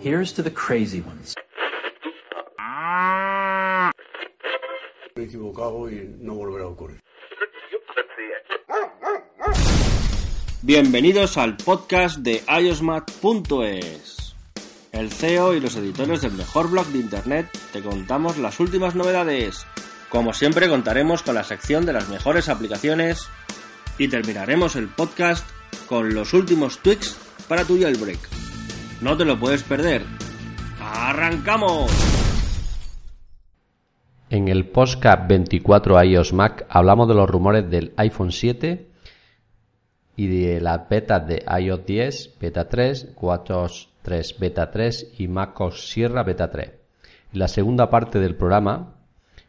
Here's to the crazy ones. Me he equivocado y no volverá a ocurrir. Bienvenidos al podcast de iosmat.es. El CEO y los editores del mejor blog de internet te contamos las últimas novedades. Como siempre contaremos con la sección de las mejores aplicaciones y terminaremos el podcast con los últimos tweaks para tu jailbreak. No te lo puedes perder. ¡Arrancamos! En el podcast 24 iOS Mac hablamos de los rumores del iPhone 7 y de las betas de iOS 10, beta 3, WatchOS 3, beta 3 y macOS Sierra beta 3. En la segunda parte del programa,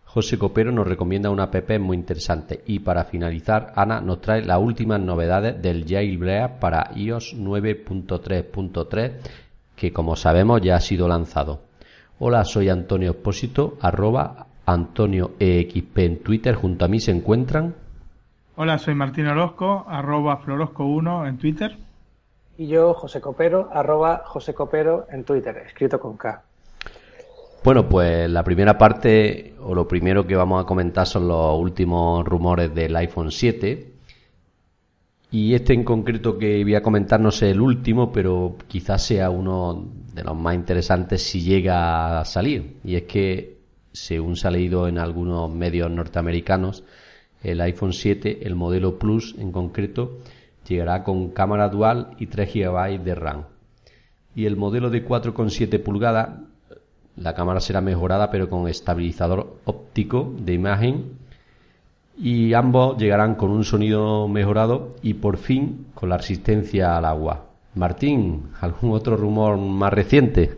José Copero nos recomienda una app muy interesante y para finalizar, Ana nos trae las últimas novedades del jailbreak para iOS 9.3.3 que como sabemos ya ha sido lanzado. Hola, soy Antonio Expósito, arroba Antonio EXP en Twitter, junto a mí se encuentran. Hola, soy Martín Orozco, arroba Florosco1 en Twitter. Y yo, José Copero, arroba José Copero en Twitter, escrito con K. Bueno, pues la primera parte, o lo primero que vamos a comentar son los últimos rumores del iPhone 7. Y este en concreto que voy a comentar no sé el último, pero quizás sea uno de los más interesantes si llega a salir. Y es que, según se ha leído en algunos medios norteamericanos, el iPhone 7, el modelo Plus en concreto, llegará con cámara dual y 3 GB de RAM. Y el modelo de 4,7 pulgadas, la cámara será mejorada pero con estabilizador óptico de imagen y ambos llegarán con un sonido mejorado y por fin con la resistencia al agua. Martín, ¿algún otro rumor más reciente?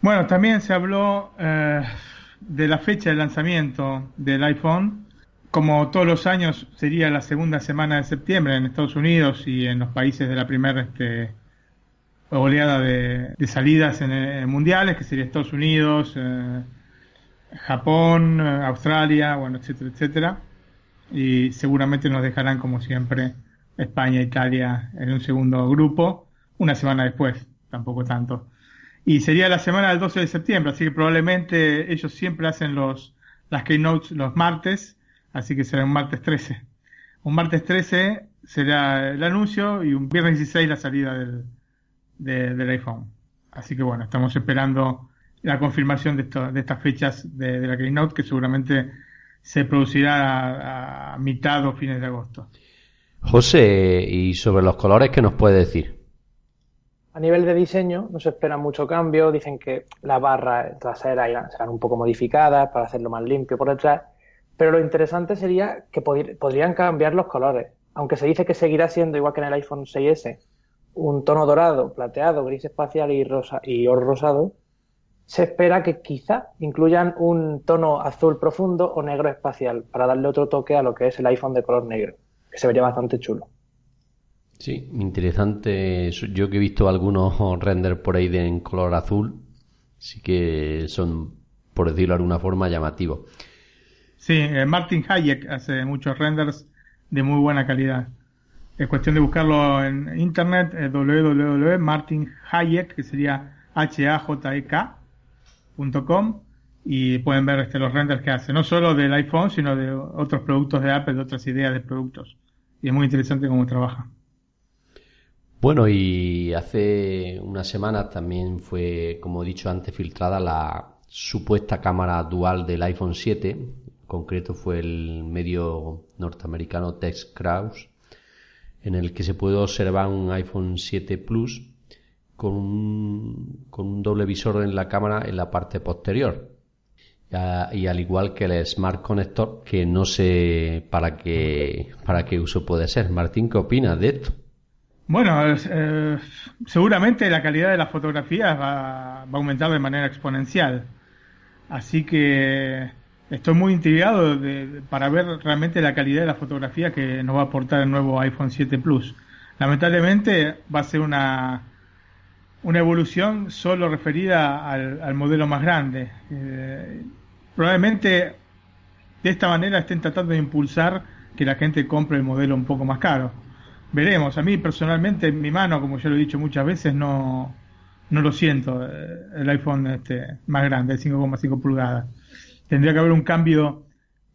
Bueno, también se habló eh, de la fecha de lanzamiento del iPhone. Como todos los años, sería la segunda semana de septiembre en Estados Unidos y en los países de la primera este, oleada de, salidas en, en, mundiales, que sería Estados Unidos, eh, Japón, Australia, bueno, etcétera, etcétera. Y seguramente nos dejarán, como siempre, España, Italia en un segundo grupo, una semana después, tampoco tanto. Y sería la semana del 12 de septiembre, así que probablemente ellos siempre hacen los, las keynotes los martes, así que será un martes 13. Un martes 13 será el anuncio y un viernes 16 la salida del, de, del iPhone. Así que bueno, estamos esperando la confirmación de, esto, de estas fechas de, de, la Keynote que seguramente se producirá a, a, mitad o fines de agosto. José, ¿y sobre los colores qué nos puede decir? A nivel de diseño no se espera mucho cambio, dicen que las barras traseras serán un poco modificadas para hacerlo más limpio por detrás, pero lo interesante sería que pod podrían cambiar los colores, aunque se dice que seguirá siendo igual que en el iPhone 6S, un tono dorado, plateado, gris espacial y, rosa, y oro rosado, se espera que quizá incluyan un tono azul profundo o negro espacial para darle otro toque a lo que es el iPhone de color negro, que se vería bastante chulo. Sí, interesante. Yo que he visto algunos renders por ahí de, en color azul, sí que son, por decirlo de alguna forma, llamativos. Sí, eh, Martin Hayek hace muchos renders de muy buena calidad. Es cuestión de buscarlo en internet, eh, www.martinhayek, que sería Y pueden ver este, los renders que hace, no solo del iPhone, sino de otros productos de Apple, de otras ideas de productos. Y es muy interesante cómo trabaja. Bueno, y hace unas semanas también fue, como he dicho antes, filtrada la supuesta cámara dual del iPhone 7. En concreto fue el medio norteamericano TechCrowd, en el que se puede observar un iPhone 7 Plus con un, con un doble visor en la cámara en la parte posterior. Y al igual que el Smart Connector, que no sé para qué, para qué uso puede ser. Martín, ¿qué opinas de esto? Bueno, eh, seguramente la calidad de las fotografías va, va, a aumentar de manera exponencial. Así que estoy muy intrigado de, para ver realmente la calidad de la fotografía que nos va a aportar el nuevo iPhone 7 Plus. Lamentablemente va a ser una, una evolución solo referida al, al modelo más grande. Eh, probablemente de esta manera estén tratando de impulsar que la gente compre el modelo un poco más caro. Veremos, a mí personalmente en mi mano, como ya lo he dicho muchas veces, no, no lo siento eh, el iPhone este más grande, 5,5 pulgadas. Tendría que haber un cambio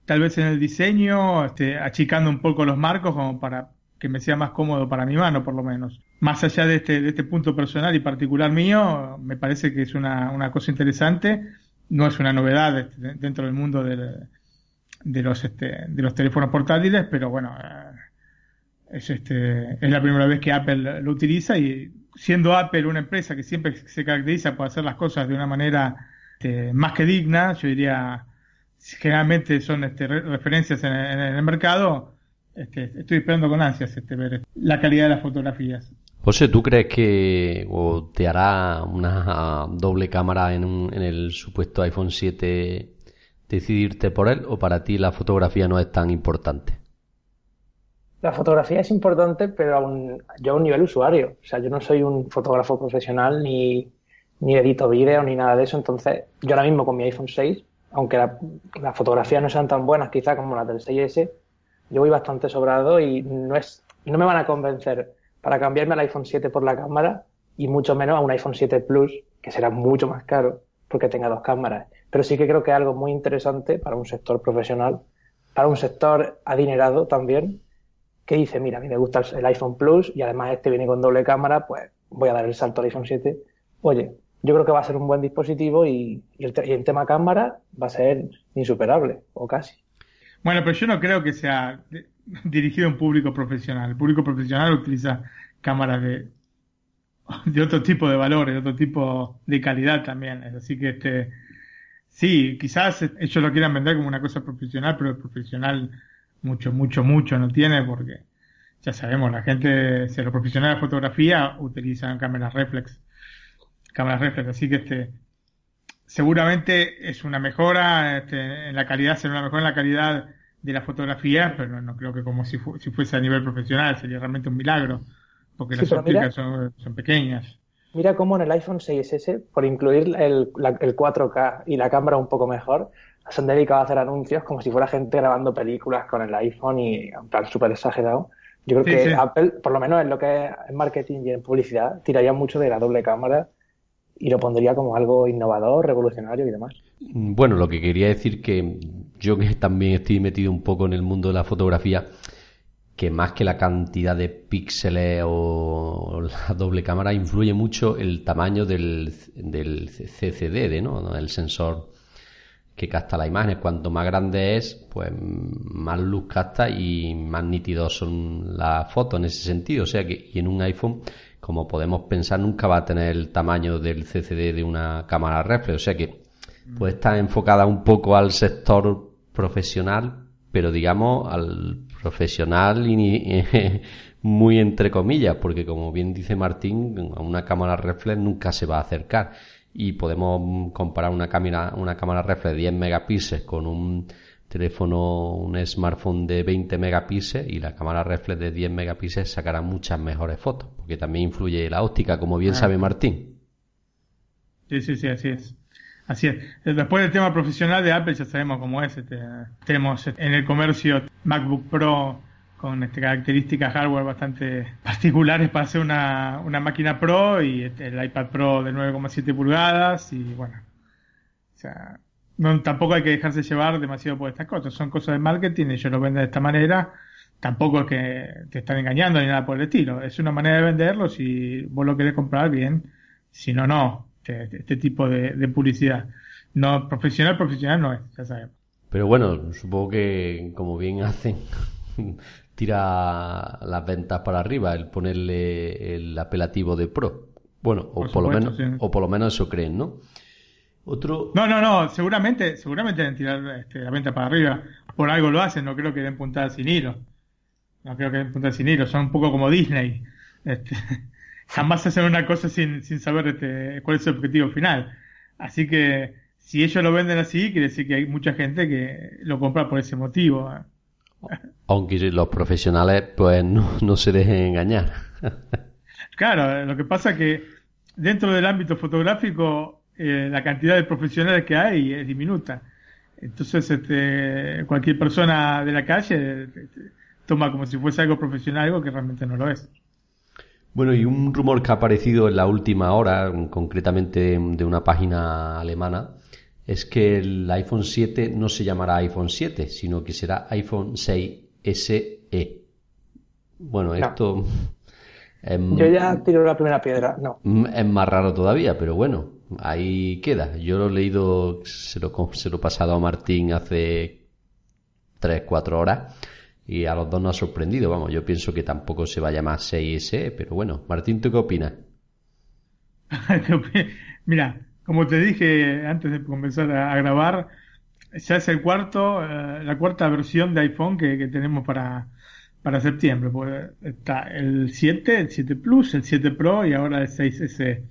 tal vez en el diseño, este, achicando un poco los marcos como para que me sea más cómodo para mi mano, por lo menos. Más allá de este, de este punto personal y particular mío, me parece que es una, una cosa interesante. No es una novedad dentro del mundo de los este, de los teléfonos portátiles, pero bueno, eh, es este es la primera vez que Apple lo utiliza y siendo Apple una empresa que siempre se caracteriza por hacer las cosas de una manera este, más que digna, yo diría generalmente son este, referencias en, en, el mercado. Este, estoy esperando con ansias este, ver la calidad de las fotografías. José, ¿tú crees que o te hará una doble cámara en, un, en el supuesto iPhone 7 decidirte por él o para ti la fotografía no es tan importante? La fotografía es importante, pero a yo a un nivel usuario. O sea, yo no soy un fotógrafo profesional ni, ni edito vídeo ni nada de eso. Entonces, yo ahora mismo con mi iPhone 6, aunque la, las fotografías no sean tan buenas quizá como las del 6S, yo voy bastante sobrado y no, es, no me van a convencer para cambiarme al iPhone 7 por la cámara y mucho menos a un iPhone 7 Plus, que será mucho más caro porque tenga dos cámaras. Pero sí que creo que es algo muy interesante para un sector profesional, para un sector adinerado también, que dice, mira, a mí me gusta el iPhone Plus y además este viene con doble cámara, pues voy a dar el salto al iPhone 7. Oye, yo creo que va a ser un buen dispositivo y, y, tema cámara va a ser insuperable, o casi. Bueno, pero yo no creo que sea dirigido a un público profesional. El público profesional utiliza cámaras de, de otro tipo de valores, de otro tipo de calidad también. Así que este, sí, quizás ellos lo quieran vender como una cosa profesional, pero el profesional mucho, mucho, mucho no tiene porque ya sabemos, la gente, si los profesionales de fotografía utilizan cámaras reflex, cámaras reflex, así que este, seguramente es una mejora este, en la calidad, será una mejora en la calidad de la fotografía, pero no, no creo que como si, fu si, fuese a nivel profesional, sería realmente un milagro, porque sí, las ópticas son, son, pequeñas. Mira cómo en el iPhone 6S, por incluir el, la, el 4K y la cámara un poco mejor, se han dedicado a hacer anuncios como si fuera gente grabando películas con el iPhone y en plan súper exagerado. Yo creo sí, que sí. Apple, por lo menos en lo que es marketing y en publicidad, tiraría mucho de la doble cámara y lo pondría como algo innovador, revolucionario y demás. Bueno, lo que quería decir que yo que también estoy metido un poco en el mundo de la fotografía, que más que la cantidad de píxeles o la doble cámara influye mucho el tamaño del, CCD, ¿no? El sensor que capta la imagen. Cuanto más grande es, pues más luz capta y más nítidos son las fotos en ese sentido. O sea que y en un iPhone, como podemos pensar, nunca va a tener el tamaño del CCD de una cámara reflex. O sea que pues está enfocada un poco al sector profesional, pero digamos al profesional y, muy entre comillas, porque como bien dice Martín, a una cámara reflex nunca se va a acercar y podemos comparar una cámara, una cámara reflex de 10 megapíxeles con un teléfono, un smartphone de 20 megapíxeles y la cámara reflex de 10 megapíxeles sacará muchas mejores fotos, porque también influye la óptica, como bien ah. sabe Martín. Sí, sí, sí, así es. Así es. Después del tema profesional de Apple ya sabemos cómo es. Este, tenemos en el comercio MacBook Pro con este, características hardware bastante particulares para hacer una, una máquina Pro y este, el iPad Pro de 9,7 pulgadas y bueno, o sea, no, tampoco hay que dejarse llevar demasiado por estas cosas, son cosas de marketing, ellos lo venden de esta manera, tampoco es que te están engañando ni nada por el estilo, es una manera de venderlo, si vos lo querés comprar bien, si no, no, este, este tipo de, de publicidad. No, profesional, profesional no es, ya sabemos. Pero bueno, supongo que como bien hacen tira las ventas para arriba el ponerle el apelativo de pro. Bueno, o por, por supuesto, lo menos sí. o por lo menos eso creen, ¿no? Otro No, no, no, seguramente seguramente deben tirar este, la venta para arriba. Por algo lo hacen, no creo que den puntadas sin hilo. No creo que den puntadas sin hilo, son un poco como Disney. Este, jamás hacen una cosa sin, sin saber este, cuál es el objetivo final. Así que si ellos lo venden así, quiere decir que hay mucha gente que lo compra por ese motivo. Aunque los profesionales pues no, se dejen engañar. claro, lo que pasa es que dentro del ámbito fotográfico eh, la cantidad de profesionales que hay es diminuta. Entonces, este, cualquier persona de la calle este, toma como si fuese algo profesional algo que realmente no lo es. Bueno, y un rumor que ha aparecido en la última hora, concretamente de una página alemana, es que el iPhone 7 no se llamará iPhone 7, sino que será iPhone 6 SE. Bueno, esto... Yo ya tiro la primera piedra, no. Es más raro todavía, pero bueno, ahí queda. Yo lo he leído, se lo, se lo he pasado a Martín hace 3, 4 horas y a los dos nos ha sorprendido. Vamos, yo pienso que tampoco se va a llamar 6SE, pero bueno, Martín, ¿tú qué opinas? Mira, como te dije antes de comenzar a, grabar, ya es el cuarto, eh, la cuarta versión de iPhone que, tenemos para, para septiembre. Está el 7, el 7 Plus, el 7 Pro y ahora el 6S.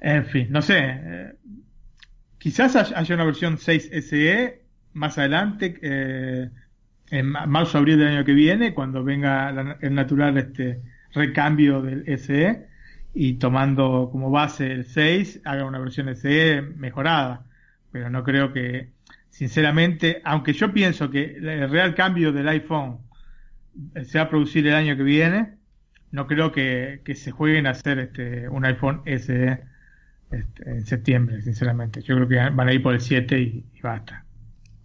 En fin, no sé. Eh, quizás haya una versión 6 SE más adelante, eh, en marzo abril del año que viene, cuando venga el natural este recambio del SE y tomando como base el 6, haga una versión SE mejorada. Pero no creo que, sinceramente, aunque yo pienso que el real cambio del iPhone se va a producir el año que viene, no creo que, se jueguen a hacer este, un iPhone SE este, en septiembre, sinceramente. Yo creo que van a ir por el 7 y basta.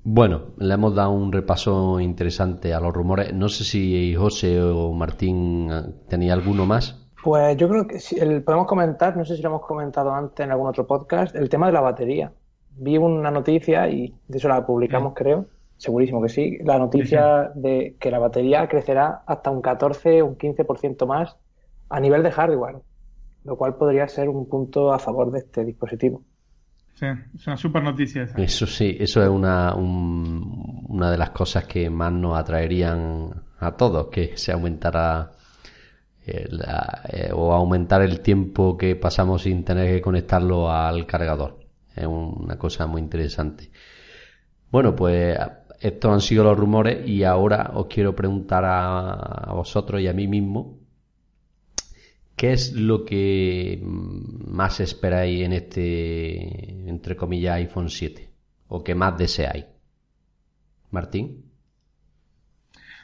Bueno, le hemos dado un repaso interesante a los rumores. No sé si José o Martín eh, tenía alguno más. Pues yo creo que podemos comentar, no sé si lo hemos comentado antes en algún otro podcast, el tema de la batería. Vi una noticia y de eso la publicamos, creo, segurísimo que sí, la noticia de que la batería crecerá hasta un 14 o un 15% más a nivel de hardware, lo cual podría ser un punto a favor de este dispositivo. Sí, es una super noticia Eso sí, eso es una, una de las cosas que más nos atraerían a todos, que se aumentara eh, eh, o aumentar el tiempo que pasamos sin tener que conectarlo al cargador. Es una cosa muy interesante. Bueno, pues estos han sido los rumores y ahora os quiero preguntar a vosotros y a mí mismo ¿Qué es lo que más esperáis en este, entre comillas, iPhone 7? ¿O que más deseáis? Martín.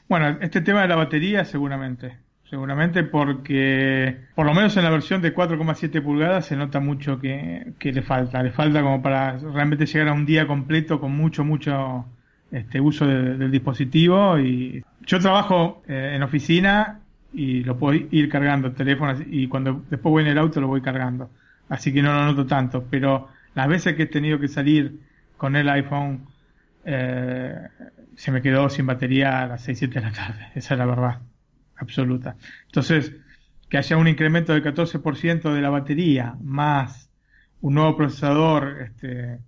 Bueno, este tema de la batería seguramente. Seguramente porque, por lo menos en la versión de 4,7 pulgadas, se nota mucho que, le falta. Le falta como para realmente llegar a un día completo con mucho, mucho este, uso del dispositivo. Y yo trabajo eh, en oficina y lo puedo ir cargando el teléfono y cuando después voy en el auto lo voy cargando. Así que no lo noto tanto, pero las veces que he tenido que salir con el iPhone eh, se me quedó sin batería a las 6, 7 de la tarde. Esa es la verdad absoluta. Entonces, que haya un incremento del 14% de la batería más un nuevo procesador este,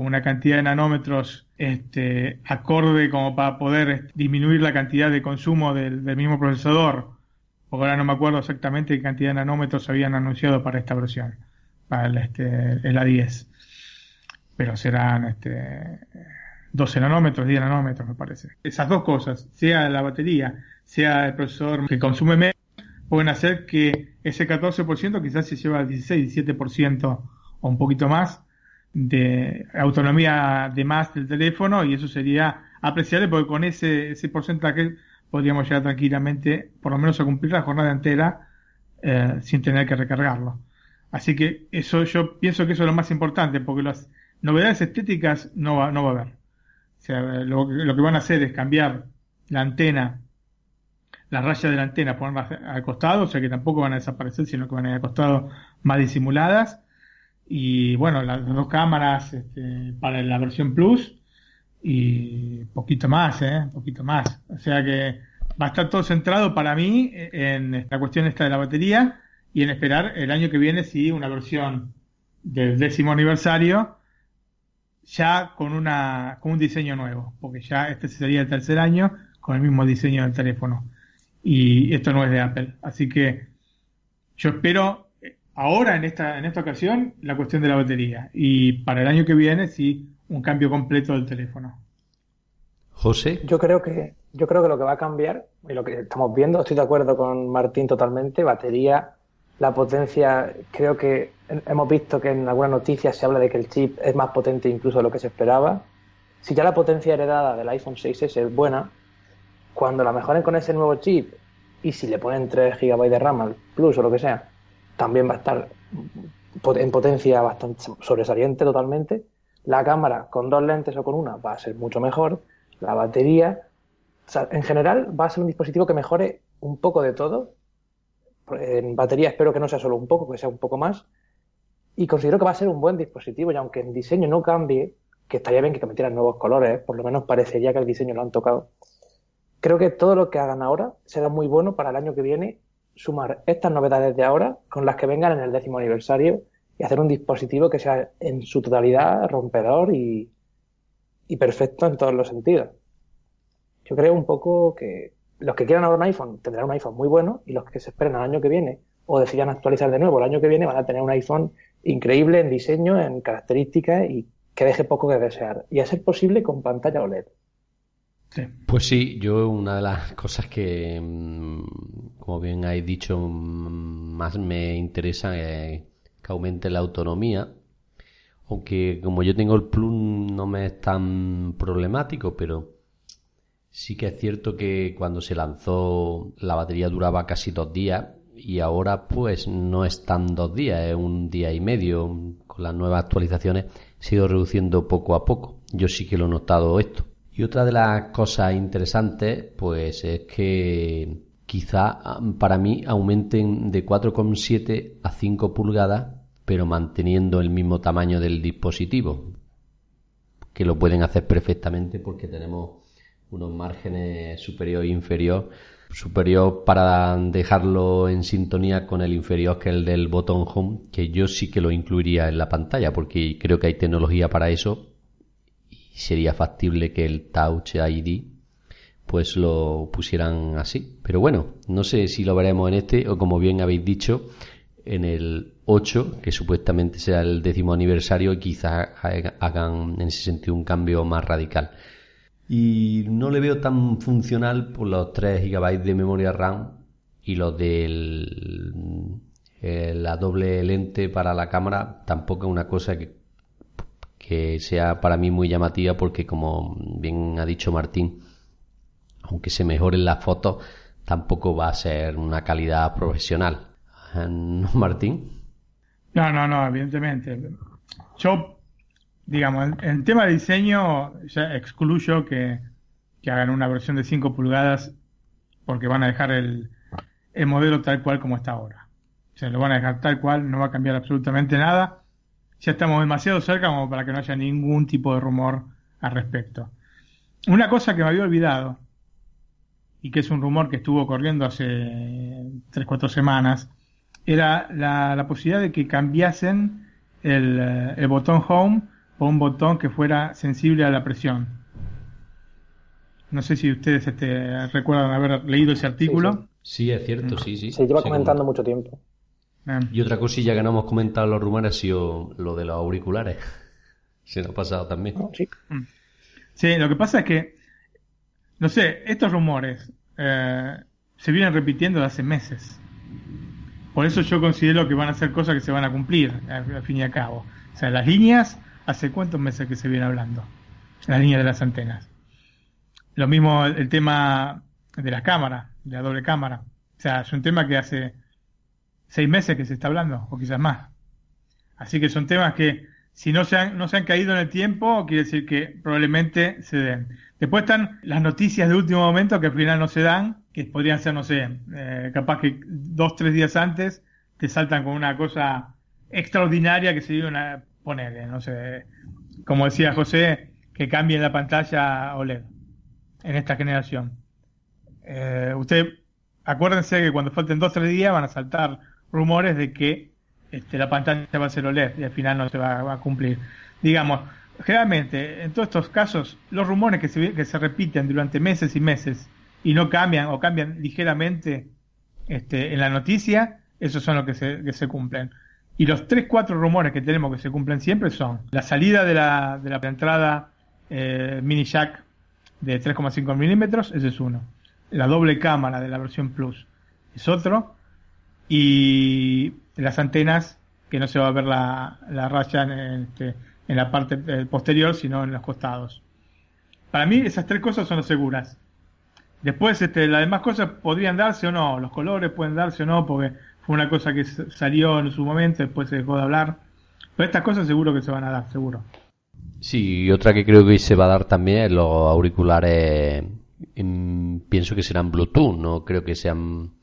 con una cantidad de nanómetros este, acorde como para poder disminuir la cantidad de consumo del, mismo procesador, porque ahora no me acuerdo exactamente qué cantidad de nanómetros habían anunciado para esta versión, para el, este, el A10, pero serán este, 12 nanómetros, 10 nanómetros me parece. Esas dos cosas, sea la batería, sea el procesador que consume menos, pueden hacer que ese 14% quizás se lleve al 16, 17% o un poquito más de autonomía de más del teléfono y eso sería apreciable porque con ese, ese porcentaje podríamos llegar tranquilamente, por lo menos a cumplir la jornada entera eh, sin tener que recargarlo. Así que eso yo pienso que eso es lo más importante porque las novedades estéticas no va, no va a haber. O sea, lo, lo que van a hacer es cambiar la antena, la raya de la antena, ponerla al costado, o sea que tampoco van a desaparecer, sino que van a ir al costado más disimuladas y bueno, las dos cámaras este, para la versión Plus y poquito más, ¿eh? Poquito más. O sea que va a estar todo centrado para mí en la cuestión esta de la batería y en esperar el año que viene si una versión del décimo aniversario ya con una con un diseño nuevo, porque ya este sería el tercer año con el mismo diseño del teléfono. y esto no es de Apple. Así que yo espero ahora en esta, en esta ocasión la cuestión de la batería y para el año que viene sí un cambio completo del teléfono. José. Yo creo que yo creo que lo que va a cambiar y lo que estamos viendo, estoy de acuerdo con Martín totalmente, batería, la potencia, creo que hemos visto que en algunas noticias se habla de que el chip es más potente incluso de lo que se esperaba. Si ya la potencia heredada del iPhone 6S es buena, cuando la mejoren con ese nuevo chip y si le ponen 3 GB de RAM al Plus o lo que sea, también va a estar en potencia bastante sobresaliente totalmente. La cámara con dos lentes o con una va a ser mucho mejor. La batería, en general, va a ser un dispositivo que mejore un poco de todo. En batería espero que no sea solo un poco, que sea un poco más. Y considero que va a ser un buen dispositivo y aunque en diseño no cambie, que estaría bien que metieran nuevos colores, por lo menos parecería que el diseño lo han tocado creo que todo lo que hagan ahora será muy bueno para el año que viene sumar estas novedades de ahora con las que vengan en el décimo aniversario y hacer un dispositivo que sea en su totalidad rompedor y, perfecto en todos los sentidos. Yo creo un poco que los que quieran ahora un iPhone tendrán un iPhone muy bueno y los que se esperen al año que viene o decidan actualizar de nuevo el año que viene van a tener un iPhone increíble en diseño, en características y que deje poco que desear. Y a ser posible con pantalla OLED. Pues sí, yo una de las cosas que, mm, como bien habéis dicho, mm, más me interesa es que aumente la autonomía. Aunque como yo tengo el Plus no me es tan problemático, pero sí que es cierto que cuando se lanzó la batería duraba casi dos días y ahora pues no es tan dos días, es un día y medio. Con las nuevas actualizaciones se ido reduciendo poco a poco. Yo sí que lo he notado esto. Y otra de las cosas interesantes, pues es que quizá para mí aumenten de 4,7 a 5 pulgadas, pero manteniendo el mismo tamaño del dispositivo, que lo pueden hacer perfectamente porque tenemos unos márgenes superior e inferior. Superior para dejarlo en sintonía con el inferior que es el del botón home, que yo sí que lo incluiría en la pantalla porque creo que hay tecnología para eso sería factible que el Touch ID pues lo pusieran así. Pero bueno, no sé si lo veremos en este o como bien habéis dicho, en el 8, que supuestamente sea el décimo aniversario y quizás hagan en ese sentido un cambio más radical. Y no le veo tan funcional por los 3 GB de memoria RAM y los de eh, la doble lente para la cámara tampoco es una cosa que que sea para mí muy llamativa porque como bien ha dicho Martín, aunque se mejoren las fotos, tampoco va a ser una calidad profesional. ¿No, Martín? No, no, no, evidentemente. Yo, digamos, en, tema de diseño, ya excluyo que, que hagan una versión de 5 pulgadas porque van a dejar el, el modelo tal cual como está ahora. O sea, lo van a dejar tal cual, no va a cambiar absolutamente nada ya estamos demasiado cerca como para que no haya ningún tipo de rumor al respecto. Una cosa que me había olvidado, y que es un rumor que estuvo corriendo hace 3-4 semanas, era la, posibilidad de que cambiasen el, botón home por un botón que fuera sensible a la presión. No sé si ustedes este, recuerdan haber leído ese artículo. Sí, es cierto, sí, sí. Se lleva comentando mucho tiempo. Ah. Y otra cosilla que no hemos comentado los rumores ha sido lo de los auriculares. Se nos ha pasado también. Oh, mm. sí. lo que pasa es que, no sé, estos rumores eh, se vienen repitiendo de hace meses. Por eso yo considero que van a ser cosas que se van a cumplir, al, fin y al cabo. O sea, las líneas, ¿hace cuántos meses que se viene hablando? Las líneas de las antenas. Lo mismo el, el tema de la cámara, de la doble cámara. O sea, es un tema que hace seis meses que se está hablando, o quizás más. Así que son temas que, si no se han, no se han caído en el tiempo, quiere decir que probablemente se den. Después están las noticias de último momento que al final no se dan, que podrían ser, no sé, eh, capaz que dos, tres días antes te saltan con una cosa extraordinaria que se iban a poner, no sé, como decía José, que cambien la pantalla OLED en esta generación. Eh, usted, acuérdense que cuando falten dos, tres días van a saltar rumores de que este, la pantalla va a ser OLED y al final no se va, a cumplir. Digamos, generalmente en todos estos casos los rumores que se, que se repiten durante meses y meses y no cambian o cambian ligeramente este, en la noticia, esos son los que se, que se cumplen. Y los tres, cuatro rumores que tenemos que se cumplen siempre son la salida de la, de la entrada eh, mini jack de 3,5 milímetros, ese es uno. La doble cámara de la versión Plus es otro. Y las antenas, que no se va a ver la, la raya en, este, en la parte eh, posterior, sino en los costados. Para mí esas tres cosas son las seguras. Después, este, las demás cosas podrían darse o no, los colores pueden darse o no, porque fue una cosa que salió en su momento, después se dejó de hablar. Pero estas cosas seguro que se van a dar, seguro. Sí, y otra que creo que se va a dar también los auriculares, pienso que serán Bluetooth, no creo que sean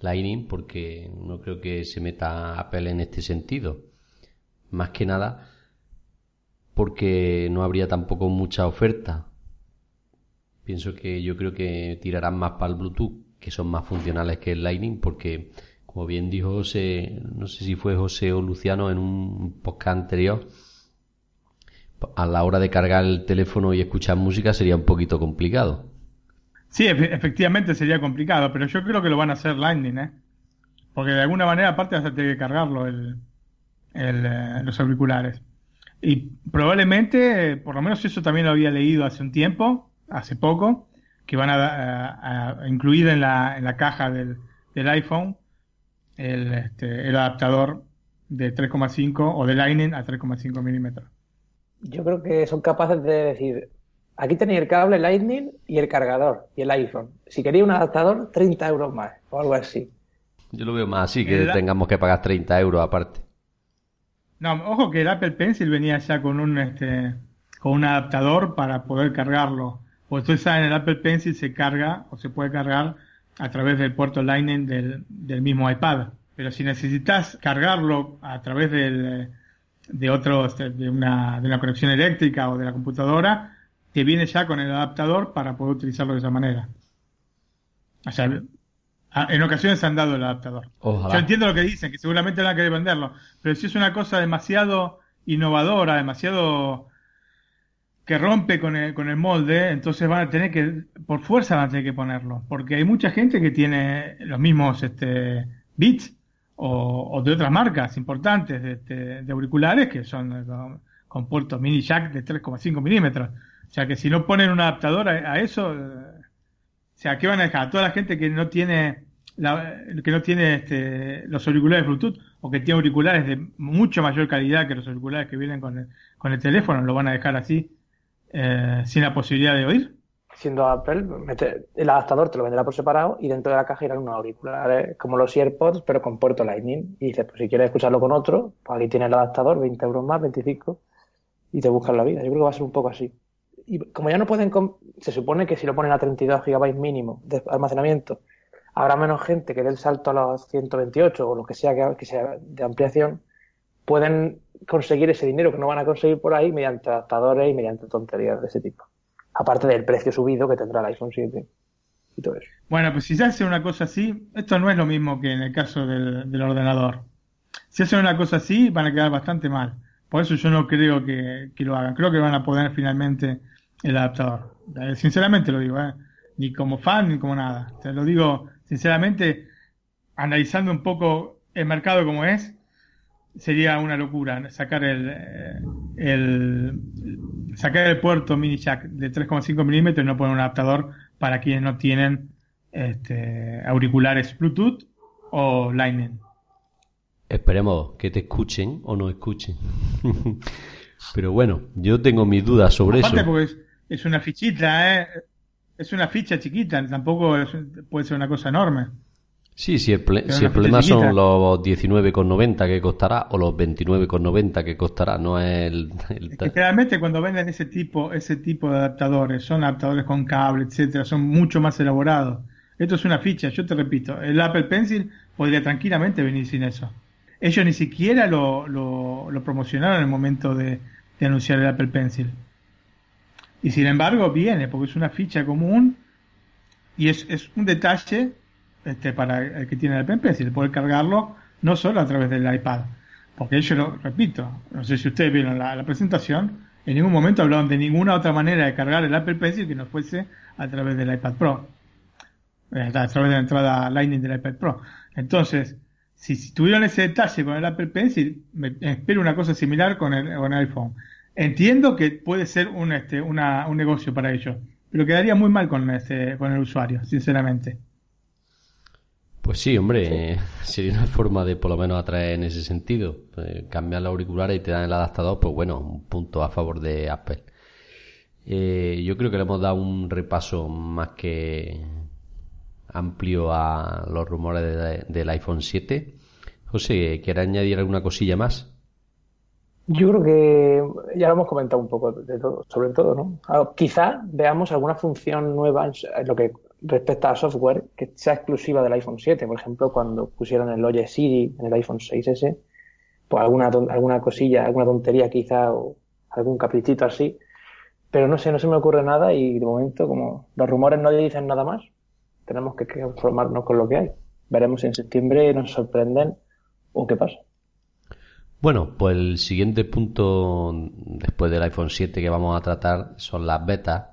Lightning, porque no creo que se meta Apple en este sentido. Más que nada, porque no habría tampoco mucha oferta. Pienso que yo creo que tirarán más para el Bluetooth, que son más funcionales que el Lightning, porque como bien dijo José, no sé si fue José o Luciano en un podcast anterior, a la hora de cargar el teléfono y escuchar música sería un poquito complicado. Sí, efectivamente sería complicado, pero yo creo que lo van a hacer Lightning, ¿eh? Porque de alguna manera aparte vas a tener que cargarlo el, eh, los auriculares. Y probablemente, por lo menos eso también lo había leído hace un tiempo, hace poco, que van a, incluir en la, en la caja del, del iPhone el, este, el adaptador de 3,5 o de Lightning a 3,5 milímetros yo creo que son capaces de decir, aquí tenéis el cable Lightning y el cargador y el iPhone. Si queréis un adaptador, 30 euros más o algo así. Yo lo veo más así, que tengamos que pagar 30 euros aparte. No, ojo que el Apple Pencil venía ya con un este con un adaptador para poder cargarlo. Pues ustedes saben, el Apple Pencil se carga o se puede cargar a través del puerto Lightning del, del mismo iPad. Pero si necesitas cargarlo a través del, de otro, este, de una, de una conexión eléctrica o de la computadora, que viene ya con el adaptador para poder utilizarlo de esa manera. O sea, en ocasiones han dado el adaptador. Yo entiendo lo que dicen, que seguramente van a querer venderlo, pero si es una cosa demasiado innovadora, demasiado que rompe con el, con el molde, entonces van a tener que, por fuerza van a tener que ponerlo, porque hay mucha gente que tiene los mismos este, bits o, de otras marcas importantes de, de, auriculares que son con, puertos mini jack de 3,5 milímetros. O sea que si no ponen un adaptador a, eso, eh, o sea, ¿qué van a dejar? Toda la gente que no tiene la, que no tiene este, los auriculares Bluetooth o que tiene auriculares de mucho mayor calidad que los auriculares que vienen con el, con el teléfono, lo van a dejar así eh, sin la posibilidad de oír siendo Apple, el adaptador te lo venderá por separado y dentro de la caja irán unos auriculares como los AirPods, pero con puerto Lightning. Y dices, pues si quieres escucharlo con otro, pues aquí tienes el adaptador, 20 euros más, 25, y te buscas la vida. Yo creo que va a ser un poco así. Y como ya no pueden, se supone que si lo ponen a 32 GB mínimo de almacenamiento, habrá menos gente que dé el salto a los 128 o lo que sea que sea de ampliación, pueden conseguir ese dinero que no van a conseguir por ahí mediante adaptadores y mediante tonterías de ese tipo aparte del precio subido que tendrá el iPhone 7 y todo eso. Bueno, pues si se hace una cosa así, esto no es lo mismo que en el caso del, ordenador. Si hacen una cosa así, van a quedar bastante mal. Por eso yo no creo que, lo hagan. Creo que van a poner finalmente el adaptador. Eh, sinceramente lo digo, ¿eh? ni como fan ni como nada. Te lo digo sinceramente, analizando un poco el mercado como es, sería una locura sacar el, eh, el sacar el puerto mini jack de 3,5 milímetros y no poner un adaptador para quienes no tienen este, auriculares Bluetooth o Lightning. Esperemos que te escuchen o no escuchen. Pero bueno, yo tengo mis dudas sobre Aparte eso. Porque es, una fichita, ¿eh? Es una ficha chiquita, tampoco puede ser una cosa enorme. Sí, si el, si el problema son los 19,90 que costará o los 29,90 que costará, no es el... realmente cuando venden ese tipo, ese tipo de adaptadores, son adaptadores con cable, etcétera, son mucho más elaborados. Esto es una ficha, yo te repito, el Apple Pencil podría tranquilamente venir sin eso. Ellos ni siquiera lo, lo, lo promocionaron en el momento de, de anunciar el Apple Pencil. Y sin embargo viene, porque es una ficha común y es, es un detalle este, para el que tiene el Pen Pencil, poder cargarlo no solo a través del iPad. Porque yo lo repito, no sé si ustedes vieron la, presentación, en ningún momento hablaban de ninguna otra manera de cargar el Apple Pencil que no fuese a través del iPad Pro. a través de la entrada Lightning del iPad Pro. Entonces, si, tuvieron ese detalle con el Apple Pencil, me, espero una cosa similar con el, con el iPhone. Entiendo que puede ser un, este, una, un negocio para ellos, pero quedaría muy mal con, este, con el usuario, sinceramente. Pues sí, hombre, sería una forma de por lo menos atraer en ese sentido. Pues, cambiar la auricular y te dan el adaptador, pues bueno, un punto a favor de Apple. Eh, yo creo que le hemos dado un repaso más que amplio a los rumores del iPhone 7. José, ¿quiere añadir alguna cosilla más? Yo creo que ya lo hemos comentado un poco de todo, sobre todo, ¿no? Ah, quizá veamos alguna función nueva en lo que respecta a software que sea exclusiva del iPhone 7. Por ejemplo, cuando pusieron el Oye Siri en el iPhone 6S, pues alguna, alguna cosilla, alguna tontería quizá o algún caprichito así. Pero no sé, no se me ocurre nada y de momento, como los rumores no dicen nada más, tenemos que conformarnos con lo que hay. Veremos si en septiembre nos sorprenden o qué pasa. Bueno, pues el siguiente punto después del iPhone 7 que vamos a tratar son las betas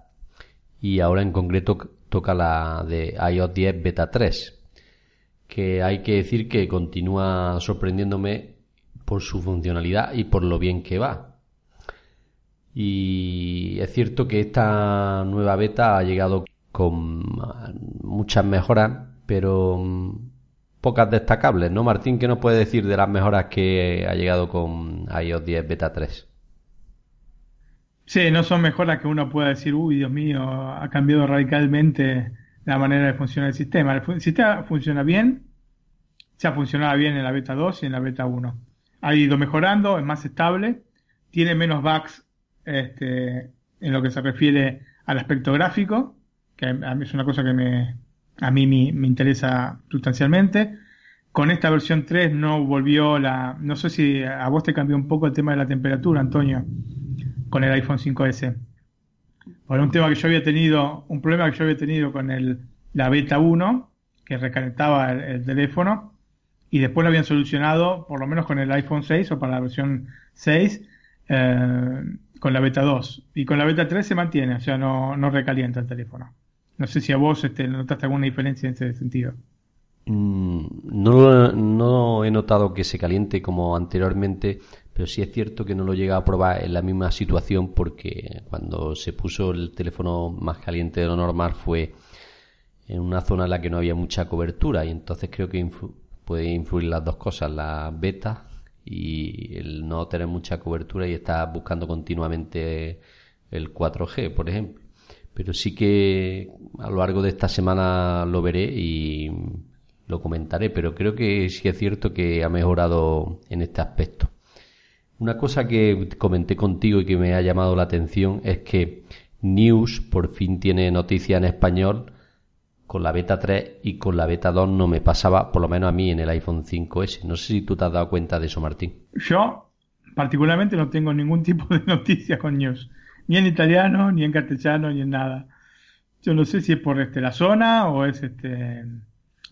y ahora en concreto toca la de iOS 10 Beta 3, que hay que decir que continúa sorprendiéndome por su funcionalidad y por lo bien que va. Y es cierto que esta nueva beta ha llegado con muchas mejoras, pero mm, pocas destacables, ¿no, Martín? ¿Qué nos puede decir de las mejoras que ha llegado con iOS 10 Beta 3? Sí, no son mejoras que uno pueda decir, uy, Dios mío, ha cambiado radicalmente la manera de funcionar el sistema. El sistema funciona bien, ya funcionaba bien en la beta 2 y en la beta 1. Ha ido mejorando, es más estable, tiene menos bugs este, en lo que se refiere al aspecto gráfico, que a mí es una cosa que me, a mí me, interesa sustancialmente. Con esta versión 3 no volvió la... No sé si a vos te cambió un poco el tema de la temperatura, Antonio con el iPhone 5S. Por un tema que yo había tenido, un problema que yo había tenido con el, la beta 1, que recalentaba el, teléfono, y después lo habían solucionado, por lo menos con el iPhone 6 o para la versión 6, eh, con la beta 2. Y con la beta 3 se mantiene, o sea, no, no recalienta el teléfono. No sé si a vos este, notaste alguna diferencia en ese sentido. Mm, no, no he notado que se caliente como anteriormente, pero sí es cierto que no lo llega a probar en la misma situación porque cuando se puso el teléfono más caliente de lo normal fue en una zona en la que no había mucha cobertura y entonces creo que puede influir las dos cosas, la beta y el no tener mucha cobertura y estar buscando continuamente el 4G, por ejemplo. Pero sí que a lo largo de esta semana lo veré y lo comentaré, pero creo que sí es cierto que ha mejorado en este aspecto. Una cosa que comenté contigo y que me ha llamado la atención es que News por fin tiene noticia en español con la beta 3 y con la beta 2 no me pasaba, por lo menos a mí en el iPhone 5S. No sé si tú te has dado cuenta de eso, Martín. Yo particularmente no tengo ningún tipo de noticia con News, ni en italiano, ni en castellano, ni en nada. Yo no sé si es por este, la zona o es este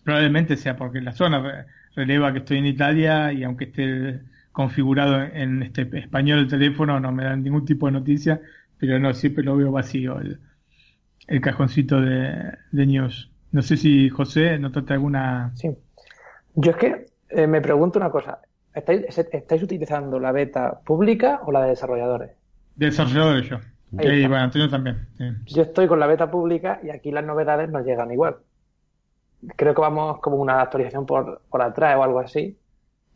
probablemente sea porque la zona releva que estoy en Italia y aunque esté configurado en este español el teléfono, no me dan ningún tipo de noticia, pero no, siempre lo veo vacío el, el cajoncito de, news. No sé si José notaste alguna... Sí. Yo es que eh, me pregunto una cosa. ¿Estáis, ¿Estáis utilizando la beta pública o la de desarrolladores? De desarrolladores yo. Y bueno, Antonio también. Yo estoy con la beta pública y aquí las novedades nos llegan igual. Creo que vamos como una actualización por, por atrás o algo así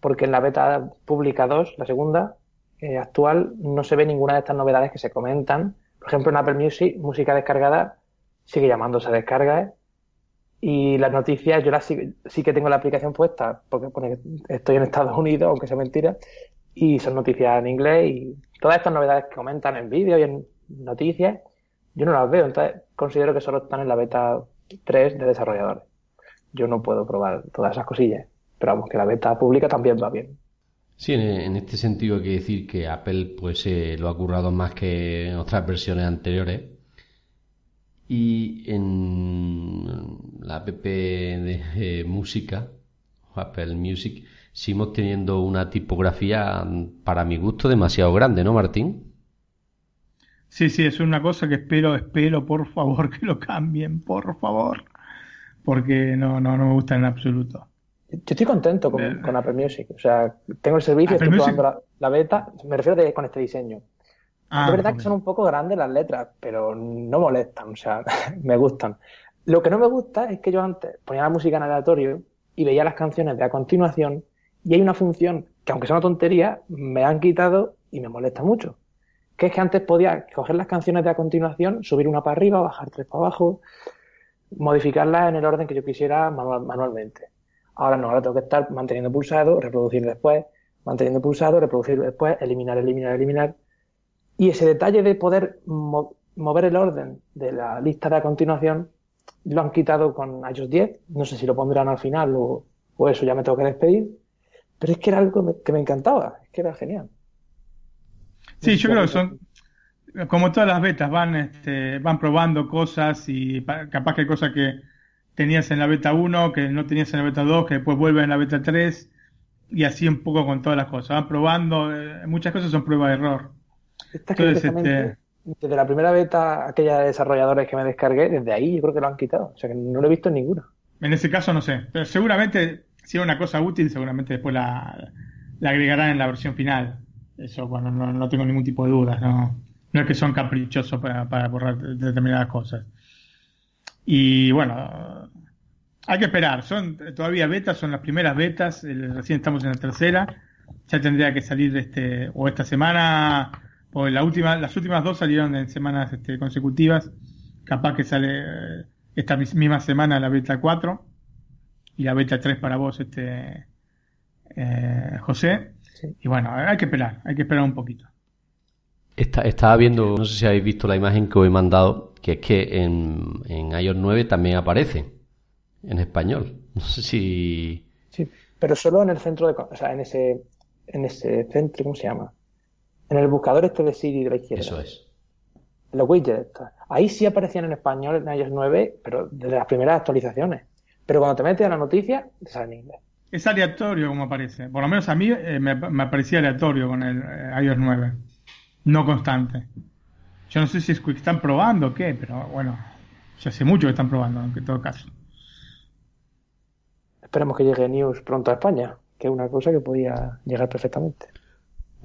porque en la beta pública 2, la segunda, eh, actual, no se ve ninguna de estas novedades que se comentan. Por ejemplo, en Apple Music, música descargada sigue llamándose descarga. Y las noticias, yo las sí, sí, que tengo la aplicación puesta, porque pone que estoy en Estados Unidos, aunque sea mentira, y son noticias en inglés. Y todas estas novedades que comentan en vídeo y en noticias, yo no las veo. Entonces, considero que solo están en la beta 3 de desarrolladores. Yo no puedo probar todas esas cosillas. Pero vamos, que la beta pública también va bien. Sí, en, este sentido hay que decir que Apple pues eh, lo ha currado más que en otras versiones anteriores. Y en la app de eh, música, Apple Music, seguimos teniendo una tipografía, para mi gusto, demasiado grande, ¿no, Martín? Sí, sí, es una cosa que espero, espero, por favor, que lo cambien, por favor porque no, no, no me gusta en absoluto. Yo estoy contento con, con, Apple Music. O sea, tengo el servicio, estoy probando la, la, beta. Me refiero de, con este diseño. Ah, es verdad que son un poco grandes las letras, pero no molestan. O sea, me gustan. Lo que no me gusta es que yo antes ponía la música en aleatorio y veía las canciones de a continuación y hay una función que aunque sea una tontería, me han quitado y me molesta mucho. Que es que antes podía coger las canciones de a continuación, subir una para arriba, bajar tres para abajo, modificarlas en el orden que yo quisiera manual, manualmente. Ahora no, ahora tengo que estar manteniendo pulsado, reproducir después, manteniendo pulsado, reproducir después, eliminar, eliminar, eliminar. Y ese detalle de poder mover el orden de la lista de a continuación lo han quitado con iOS 10. No sé si lo pondrán al final o, o eso ya me tengo que despedir. Pero es que era algo que me encantaba, es que era genial. Sí, yo creo que son, como todas las betas, van, este, van probando cosas y capaz que hay cosas que tenías en la beta 1, que no tenías en la beta 2, que después vuelven en la beta 3, y así un poco con todas las cosas. Van probando, eh, muchas cosas son prueba de error. Entonces, este... Desde la primera beta, aquella de desarrolladores que me descargué, desde ahí yo creo que lo han quitado. O sea que no lo he visto en ninguna. En ese caso no sé. Pero seguramente, si es una cosa útil, seguramente después la, agregarán en la versión final. Eso, bueno, no, no tengo ningún tipo de dudas. No, no es que son caprichosos para, para borrar determinadas cosas. Y bueno, hay que esperar. Son todavía betas, son las primeras betas. Recién estamos en la tercera. Ya tendría que salir este o esta semana pues la última, las últimas dos salieron en semanas este, consecutivas. Capaz que sale eh, esta misma semana la beta 4 y la beta 3 para vos, este eh, José. Y bueno, hay que esperar, hay que esperar un poquito. estaba viendo, no sé si habéis visto la imagen que os he mandado, que es que en, en iOS 9 también aparece en español. No sé si. Sí, pero solo en el centro de. O sea, en ese, en ese centro, ¿cómo se llama? En el buscador este de Siri de la izquierda. Eso es. Los widgets. Ahí sí aparecían en español en iOS 9, pero desde las primeras actualizaciones. Pero cuando te metes a la noticia, te sale en inglés. Es aleatorio como aparece. Por lo menos a mí eh, me, me, aparecía aleatorio con el eh, iOS 9. No constante. Yo no sé si es que están probando o qué, pero bueno, ya hace mucho que están probando, en todo caso. Esperemos que llegue News pronto a España, que es una cosa que podía llegar perfectamente.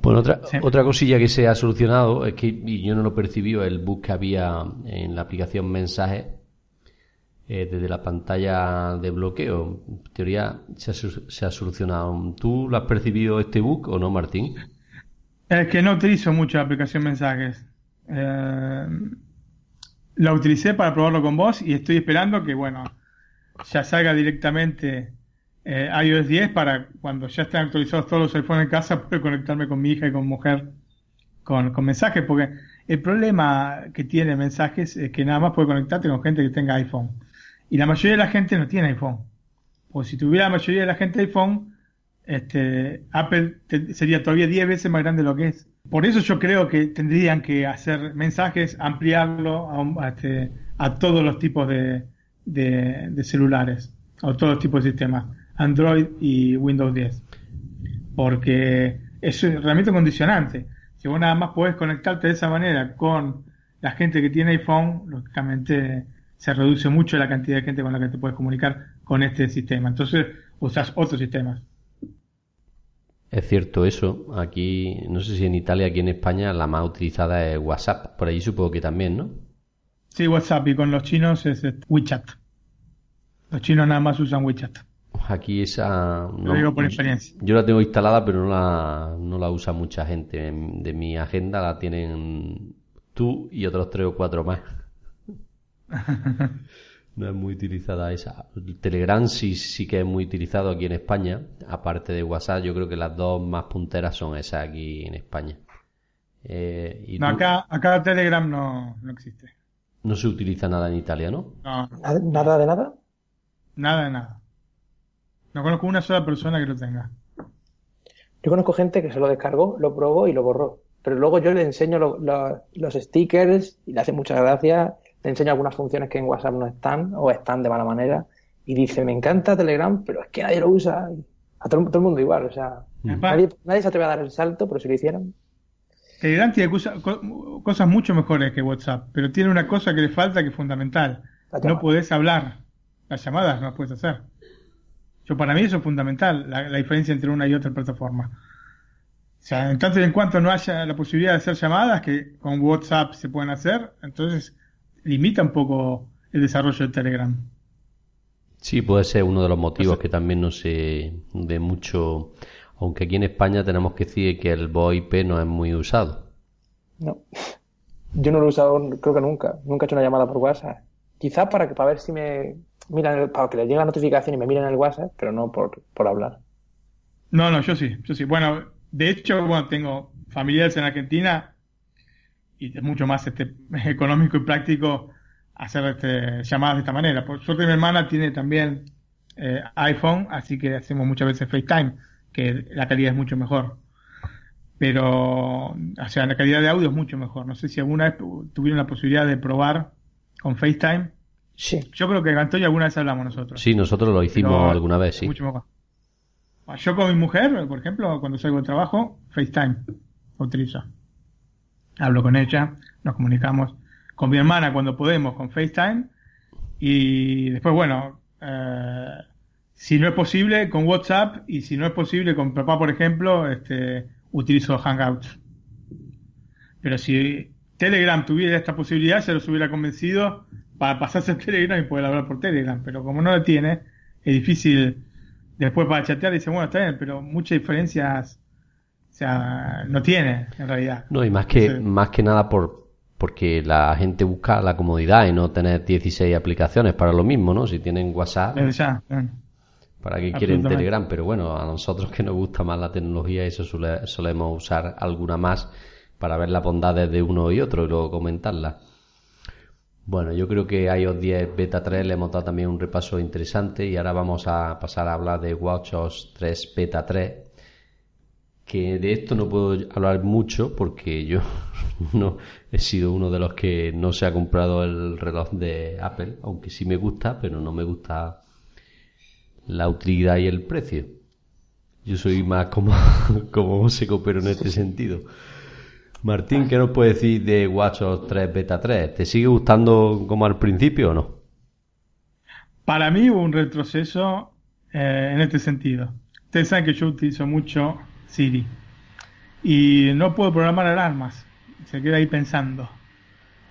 Bueno, otra, otra cosilla que se ha solucionado es que, y yo no lo percibí, el bug que había en la aplicación mensaje eh, desde la pantalla de bloqueo. En teoría se ha, se ha, solucionado. ¿Tú lo has percibido este bug o no, Martín? Es que no utilizo mucho la aplicación mensajes. Eh, la utilicé para probarlo con vos y estoy esperando que, bueno, ya salga directamente eh, iOS 10 para cuando ya estén actualizados todos los iPhones en casa poder conectarme con mi hija y con mujer con, con mensajes, porque el problema que tiene mensajes es que nada más puede conectarte con gente que tenga iPhone. Y la mayoría de la gente no tiene iPhone. Pues si tuviera la mayoría de la gente iPhone, este, Apple sería todavía 10 veces más grande de lo que es. Por eso yo creo que tendrían que hacer mensajes, ampliarlo a, a, este, a todos los tipos de, de, celulares, a todos los tipos de sistemas. Android y Windows 10. Porque es realmente condicionante. Si vos nada más podés conectarte de esa manera con la gente que tiene iPhone, lógicamente se reduce mucho la cantidad de gente con la que te puedes comunicar con este sistema. Entonces usas otros sistemas. Es cierto eso. Aquí, no sé si en Italia, aquí en España, la más utilizada es WhatsApp. Por allí supongo que también, ¿no? Sí, WhatsApp. Y con los chinos es WeChat. Los chinos nada más usan WeChat. Aquí esa. No, digo por experiencia. Yo la tengo instalada, pero no la, no la usa mucha gente. De mi agenda la tienen tú y otros tres o cuatro más. no es muy utilizada esa. Telegram sí, sí que es muy utilizado aquí en España. Aparte de WhatsApp, yo creo que las dos más punteras son esas aquí en España. Eh, ¿y no, acá, acá Telegram no, no existe. No se utiliza nada en Italia, ¿no? No. ¿Nada de nada? Nada de nada. No conozco una sola persona que lo tenga. Yo conozco gente que se lo descargó, lo probó y lo borró. Pero luego yo le enseño lo, lo, los stickers y le hace muchas gracias. Le enseño algunas funciones que en WhatsApp no están o están de mala manera. Y dice, me encanta Telegram, pero es que nadie lo usa. A todo, todo el mundo igual. O sea, nadie, nadie, se atreve a dar el salto, pero si lo hicieran. Telegram tiene cosa, cosas mucho mejores que WhatsApp, pero tiene una cosa que le falta que es fundamental. No podés hablar las llamadas no las puedes hacer. Yo para mí eso es fundamental, la, diferencia entre una y otra plataforma. O sea, en tanto y en cuanto no haya la posibilidad de hacer llamadas que con WhatsApp se pueden hacer, entonces limita un poco el desarrollo de Telegram. Sí, puede ser uno de los motivos que también no se ve mucho, aunque aquí en España tenemos que decir que el VoIP no es muy usado. No, yo no lo he usado creo que nunca, nunca he hecho una llamada por WhatsApp. Quizás para que para ver si me miran, para que les llegue la notificación y me miren el WhatsApp, pero no por, por hablar. No, no, yo sí, yo sí. Bueno, de hecho, bueno, tengo familiares en Argentina y es mucho más este, económico y práctico hacer este, llamadas de esta manera. Por suerte mi hermana tiene también eh, iPhone, así que hacemos muchas veces FaceTime, que la calidad es mucho mejor. Pero, o sea, la calidad de audio es mucho mejor. No sé si alguna vez tuvieron la posibilidad de probar con FaceTime. Sí. Yo creo que Gantoya alguna vez hablamos nosotros. Sí, nosotros lo hicimos alguna vez, sí. Mucho mejor. Yo con mi mujer, por ejemplo, cuando salgo de trabajo, FaceTime utilizo. Hablo con ella, nos comunicamos con mi hermana cuando podemos con FaceTime y después, bueno, eh, si no es posible con WhatsApp y si no es posible con papá, por ejemplo, este, utilizo Hangouts. Pero si Telegram tuviera esta posibilidad, se los hubiera convencido para pasarse a Telegram y poder hablar por Telegram. Pero como no lo tiene, es difícil después para chatear. Dice, bueno, está bien, pero muchas diferencias, o sea, no tiene en realidad. No, y más que, más que nada por, porque la gente busca la comodidad y no tener 16 aplicaciones para lo mismo, ¿no? Si tienen WhatsApp. ¿Para qué quieren Telegram? Pero bueno, a nosotros que nos gusta más la tecnología, eso solemos usar alguna más para ver las bondades de uno y otro y luego comentarlas. Bueno, yo creo que a iOS 10 Beta 3 le hemos dado también un repaso interesante y ahora vamos a pasar a hablar de WatchOS 3 Beta 3 que de esto no puedo hablar mucho porque yo no he sido uno de los que no se ha comprado el reloj de Apple, aunque sí me gusta, pero no me gusta la utilidad y el precio. Yo soy más como, como seco, pero en este sentido. Martín, ¿qué nos puedes decir de WatchOS 3 Beta 3? ¿Te sigue gustando como al principio o no? Para mí hubo un retroceso eh, en este sentido. Ustedes saben que yo utilizo mucho Siri y no puedo programar alarmas. Se queda ahí pensando.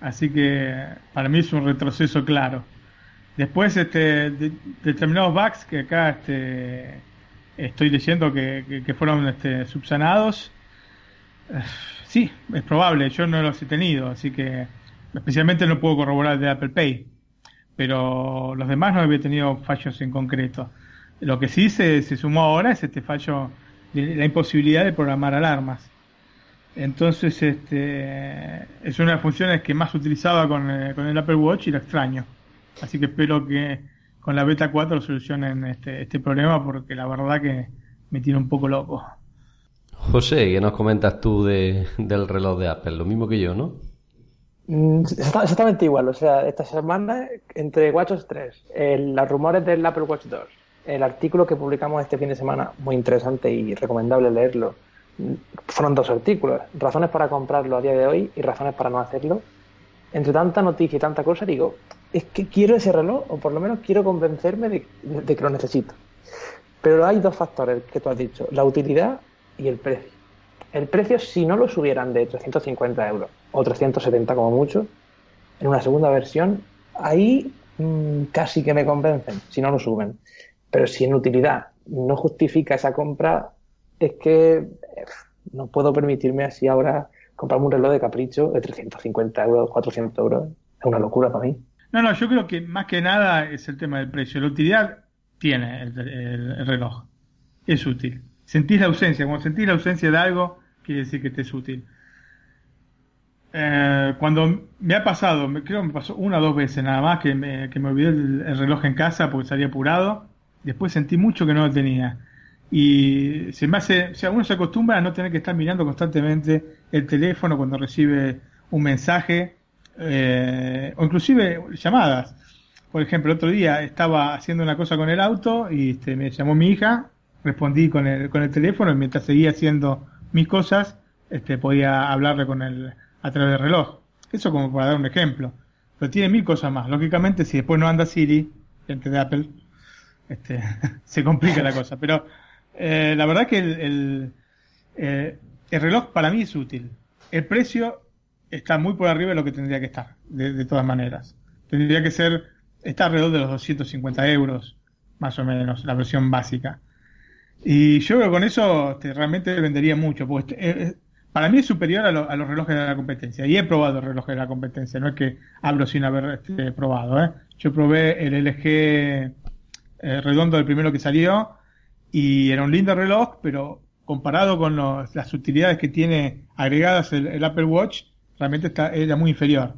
Así que para mí es un retroceso claro. Después, este, determinados bugs que acá este, estoy leyendo que, fueron este, subsanados. Eh, sí, es probable, yo no los he tenido, así que especialmente no puedo corroborar de Apple Pay. Pero los demás no había tenido fallos en concreto. Lo que sí se, se sumó ahora es este fallo de la imposibilidad de programar alarmas. Entonces, este, es una de las funciones que más utilizaba con, eh, con el Apple Watch y la extraño. Así que espero que con la beta 4 solucionen este, este problema porque la verdad que me tiene un poco loco. José, ¿qué nos comentas tú de, del reloj de Apple? Lo mismo que yo, ¿no? Mm, exactamente igual, o sea, esta semana entre WatchOS 3, los rumores del Apple Watch 2, el artículo que publicamos este fin de semana, muy interesante y recomendable leerlo, fueron dos artículos, razones para comprarlo a día de hoy y razones para no hacerlo. Entre tanta noticia y tanta cosa, digo, es que quiero ese reloj, o por lo menos quiero convencerme de, que lo necesito. Pero hay dos factores que tú has dicho, la utilidad y el precio. El precio, si no lo subieran de 350 euros o 370 como mucho, en una segunda versión, ahí mm, casi que me convencen, si no lo suben. Pero si en utilidad no justifica esa compra, es que eh, no puedo permitirme así ahora comprarme un reloj de capricho de 350 euros, 400 euros. Es una locura para mí. No, no, yo creo que más que nada es el tema del precio. La utilidad tiene el, reloj. Es útil. Sentís la ausencia. Cuando sentís la ausencia de algo, quiere decir que te es útil. Eh, cuando me ha pasado, creo que me pasó una o dos veces nada más que me, que me olvidé el, reloj en casa porque salía apurado. Después sentí mucho que no lo tenía. Y se me hace, o sea, uno se acostumbra a no tener que estar mirando constantemente el teléfono cuando recibe un mensaje eh, o inclusive llamadas. Por ejemplo, el otro día estaba haciendo una cosa con el auto y este, me llamó mi hija, respondí con el, con el teléfono y mientras seguía haciendo mis cosas, este, podía hablarle con el, a través del reloj. Eso como para dar un ejemplo. Pero tiene mil cosas más. Lógicamente, si después no anda Siri, gente de Apple, este, se complica la cosa. Pero eh, la verdad que el, eh, el, reloj para mí es útil. El precio está muy por arriba de lo que tendría que estar, de, todas maneras. Tendría que ser, está alrededor de los 250 euros, más o menos, la versión básica. Y yo creo que con eso este, realmente vendería mucho, este, para mí es superior a, los relojes de la competencia. Y he probado el reloj de la competencia, no es que hablo sin haber probado. ¿eh? Yo probé el LG eh, redondo, el primero que salió, y era un lindo reloj, pero comparado con las utilidades que tiene agregadas el, Apple Watch, realmente está, era muy inferior.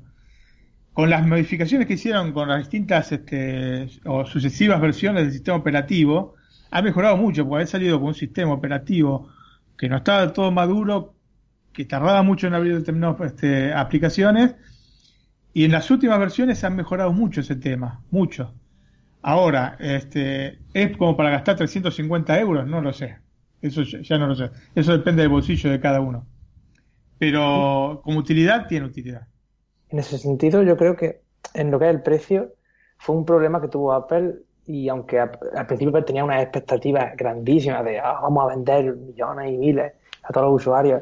Con las modificaciones que hicieron con las distintas este, o sucesivas versiones del sistema operativo, ha mejorado mucho, porque ha salido con un sistema operativo que no estaba todo maduro, que tardaba mucho en abrir determinadas este, aplicaciones y en las últimas versiones se han mejorado mucho ese tema, mucho. Ahora, este, ¿es como para gastar 350 euros? No lo sé. Eso ya no lo sé. Eso depende del bolsillo de cada uno. Pero como utilidad, tiene utilidad. En ese sentido, yo creo que en lo que es el precio, fue un problema que tuvo Apple y aunque al principio tenía unas expectativas grandísimas de ah, vamos a vender millones y miles a todos los usuarios,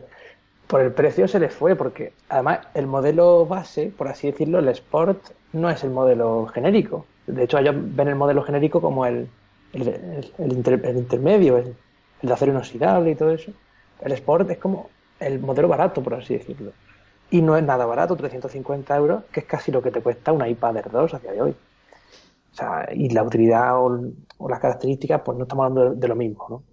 por el precio se les fue, porque además el modelo base, por así decirlo, el Sport, no es el modelo genérico. De hecho, ellos ven el modelo genérico como el, el, intermedio, el, de acero inoxidable y todo eso. El Sport es como el modelo barato, por así decirlo. Y no es nada barato, 350 euros, que es casi lo que te cuesta una iPad Air 2 a día de hoy. O sea, y la utilidad o, las características, pues no estamos hablando de, de, lo mismo, ¿no?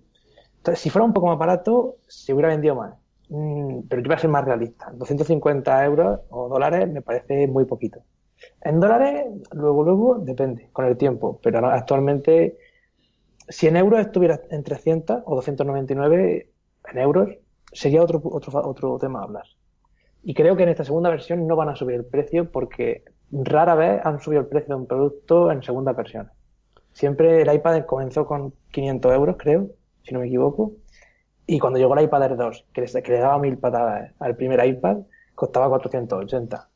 Entonces, si fuera un poco más barato, se hubiera vendido más. Mm, pero yo voy a ser más realista. 250 euros o dólares me parece muy poquito. En dólares, luego, luego, depende, con el tiempo. Pero actualmente, si en euros estuviera en 300 o 299 en euros, sería otro, otro, otro tema a hablar. Y creo que en esta segunda versión no van a subir el precio porque rara vez han subido el precio de un producto en segunda versión. Siempre el iPad comenzó con 500 euros, creo, si no me equivoco, y cuando llegó el iPad Air 2, que le, daba mil patadas al primer iPad, costaba 480.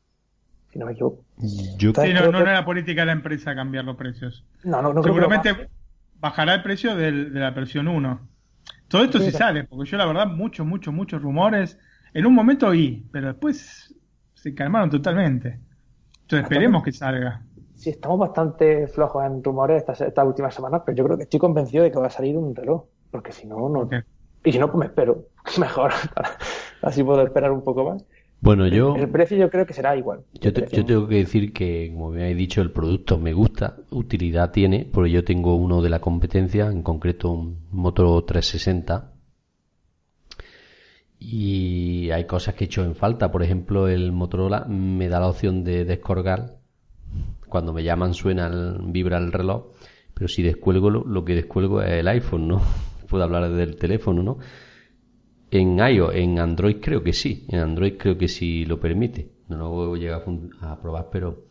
Si no me equivoco. Yo sí, no, no era política de la empresa cambiar los precios. No, no, no Seguramente bajará el precio de la versión 1. Todo esto sí, sale, porque yo la verdad, muchos, muchos, muchos rumores. En un momento oí, pero después se calmaron totalmente. Entonces esperemos que salga. Sí, estamos bastante flojos en rumores estas, estas últimas semanas, pero yo creo que estoy convencido de que va a salir un reloj. Porque si no, no, y si no, pues me espero. Mejor. Así puedo esperar un poco más. Bueno, yo. El, precio yo creo que será igual. Yo, tengo que decir que, como me habéis dicho, el producto me gusta, utilidad tiene, porque yo tengo uno de la competencia, en concreto un Moto 360. Y hay cosas que he hecho en falta. Por ejemplo, el Motorola me da la opción de descolgar. Cuando me llaman suena, el, vibra el reloj. Pero si descuelgo, lo que descuelgo es el iPhone, ¿no? puedo hablar del teléfono, ¿no? En iOS, en Android creo que sí, en Android creo que sí lo permite. No lo he a, probar, pero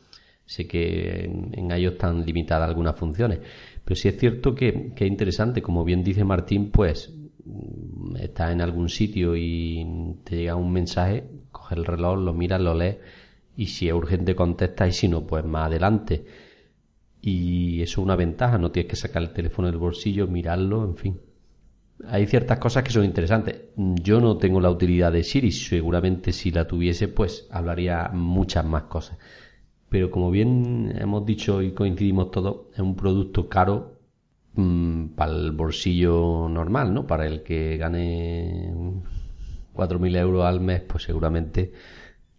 sé que en, iOS están limitadas algunas funciones. Pero sí es cierto que, que es interesante, como bien dice Martín, pues mm, estás en algún sitio y te llega un mensaje, coges el reloj, lo miras, lo lees y si es urgente contestas y si no, pues más adelante. Y eso es una ventaja, no tienes que sacar el teléfono del bolsillo, mirarlo, en fin hay ciertas cosas que son interesantes. Yo no tengo la utilidad de Siri, seguramente si la tuviese, pues hablaría muchas más cosas. Pero como bien hemos dicho y coincidimos todos, es un producto caro mm, para el bolsillo normal, ¿no? Para el que gane 4.000 euros al mes, pues seguramente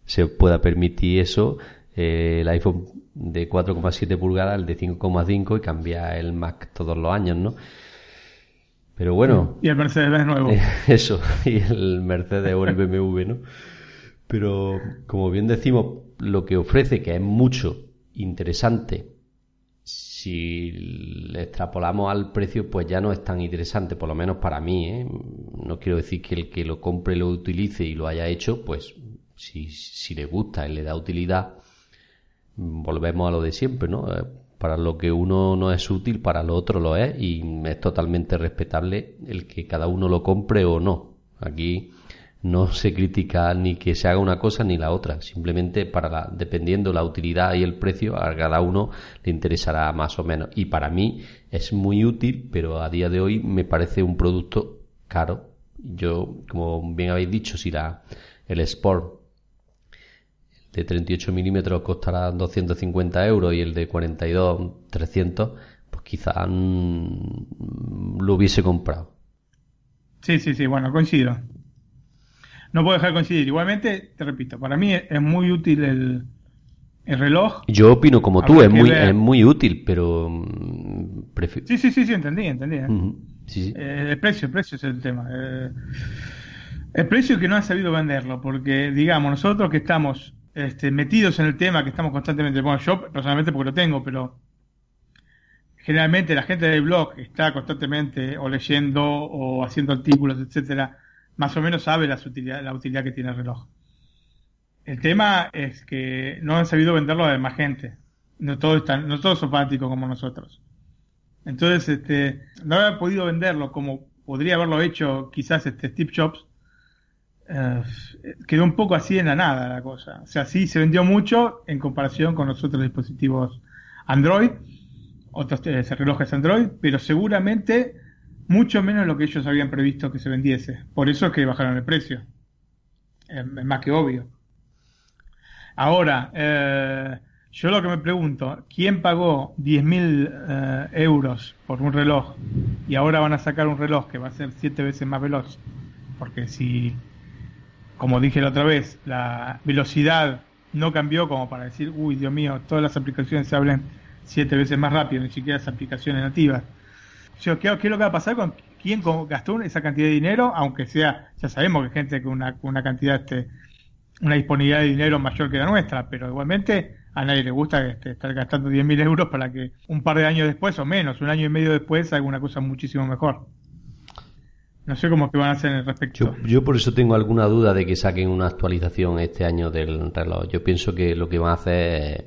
se pueda permitir eso. Eh, el iPhone de 4,7 pulgadas, el de 5,5 y cambia el Mac todos los años, ¿no? Pero bueno. Y el Mercedes nuevo. Eso, y el Mercedes o el BMW, ¿no? Pero como bien decimos, lo que ofrece, que es mucho interesante, si le extrapolamos al precio, pues ya no es tan interesante, por lo menos para mí. ¿eh? No quiero decir que el que lo compre, lo utilice y lo haya hecho, pues si, si le gusta y le da utilidad, volvemos a lo de siempre, ¿no? Para lo que uno no es útil, para lo otro lo es y es totalmente respetable el que cada uno lo compre o no. Aquí no se critica ni que se haga una cosa ni la otra. Simplemente para la, dependiendo la utilidad y el precio, a cada uno le interesará más o menos. Y para mí es muy útil, pero a día de hoy me parece un producto caro. Yo, como bien habéis dicho, si la, el Sport de 38 milímetros costará 250 euros y el de 42 300, pues quizá mm, lo hubiese comprado. Sí, sí, sí, bueno, coincido. No puedo dejar de coincidir. Igualmente, te repito, para mí es muy útil el, el reloj. Yo opino como tú, es muy, es muy útil, pero... Mm, sí, sí, sí, sí, entendí, entendí. ¿eh? Eh, el precio, el precio es el tema. Eh, el precio que no han sabido venderlo, porque digamos, nosotros que estamos este, metidos en el tema, que estamos constantemente, bueno, yo personalmente porque lo tengo, pero generalmente la gente del blog está constantemente o leyendo o haciendo artículos, etcétera, más o menos sabe la utilidad, la utilidad que tiene el reloj. El tema es que no han sabido venderlo a demás gente. No todos están, no todos son fanáticos como nosotros. Entonces, este, no haber podido venderlo como podría haberlo hecho quizás este Steve Jobs, eh, quedó un poco así en la nada la cosa. O sea, sí se vendió mucho en comparación con los otros dispositivos Android, otros eh, relojes Android, pero seguramente mucho menos lo que ellos habían previsto que se vendiese. Por eso es que bajaron el precio. Es, más que obvio. Ahora, eh, yo lo que me pregunto, ¿quién pagó 10.000 eh, euros por un reloj y ahora van a sacar un reloj que va a ser siete veces más veloz? Porque si, como dije la otra vez, la velocidad no cambió como para decir, uy, Dios mío, todas las aplicaciones se hablen siete veces más rápido, ni siquiera las aplicaciones nativas. ¿qué, ¿Qué es lo que va a pasar con quién gastó esa cantidad de dinero? Aunque sea, ya sabemos que gente con una, una cantidad, este, una disponibilidad de dinero mayor que la nuestra, pero igualmente a nadie le gusta este, estar gastando 10.000 euros para que un par de años después o menos, un año y medio después, haga una cosa muchísimo mejor. No sé cómo que van a hacer en el respecto. Yo, yo, por eso tengo alguna duda de que saquen una actualización este año del reloj. Yo pienso que lo que van a hacer es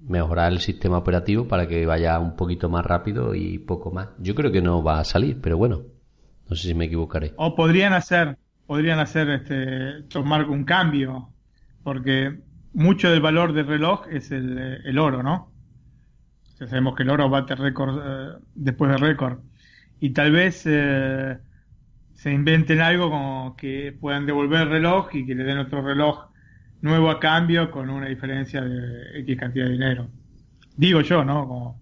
mejorar el sistema operativo para que vaya un poquito más rápido y poco más. Yo creo que no va a salir, pero bueno, no sé si me equivocaré. O podrían hacer, podrían hacer este, tomar un cambio, porque mucho del valor del reloj es el, el oro, ¿no? Ya sabemos que el oro bate récord eh, después de récord. Y tal vez eh, se inventen algo como que puedan devolver el reloj y que le den otro reloj nuevo a cambio con una diferencia de X cantidad de dinero. Digo yo, ¿no? Como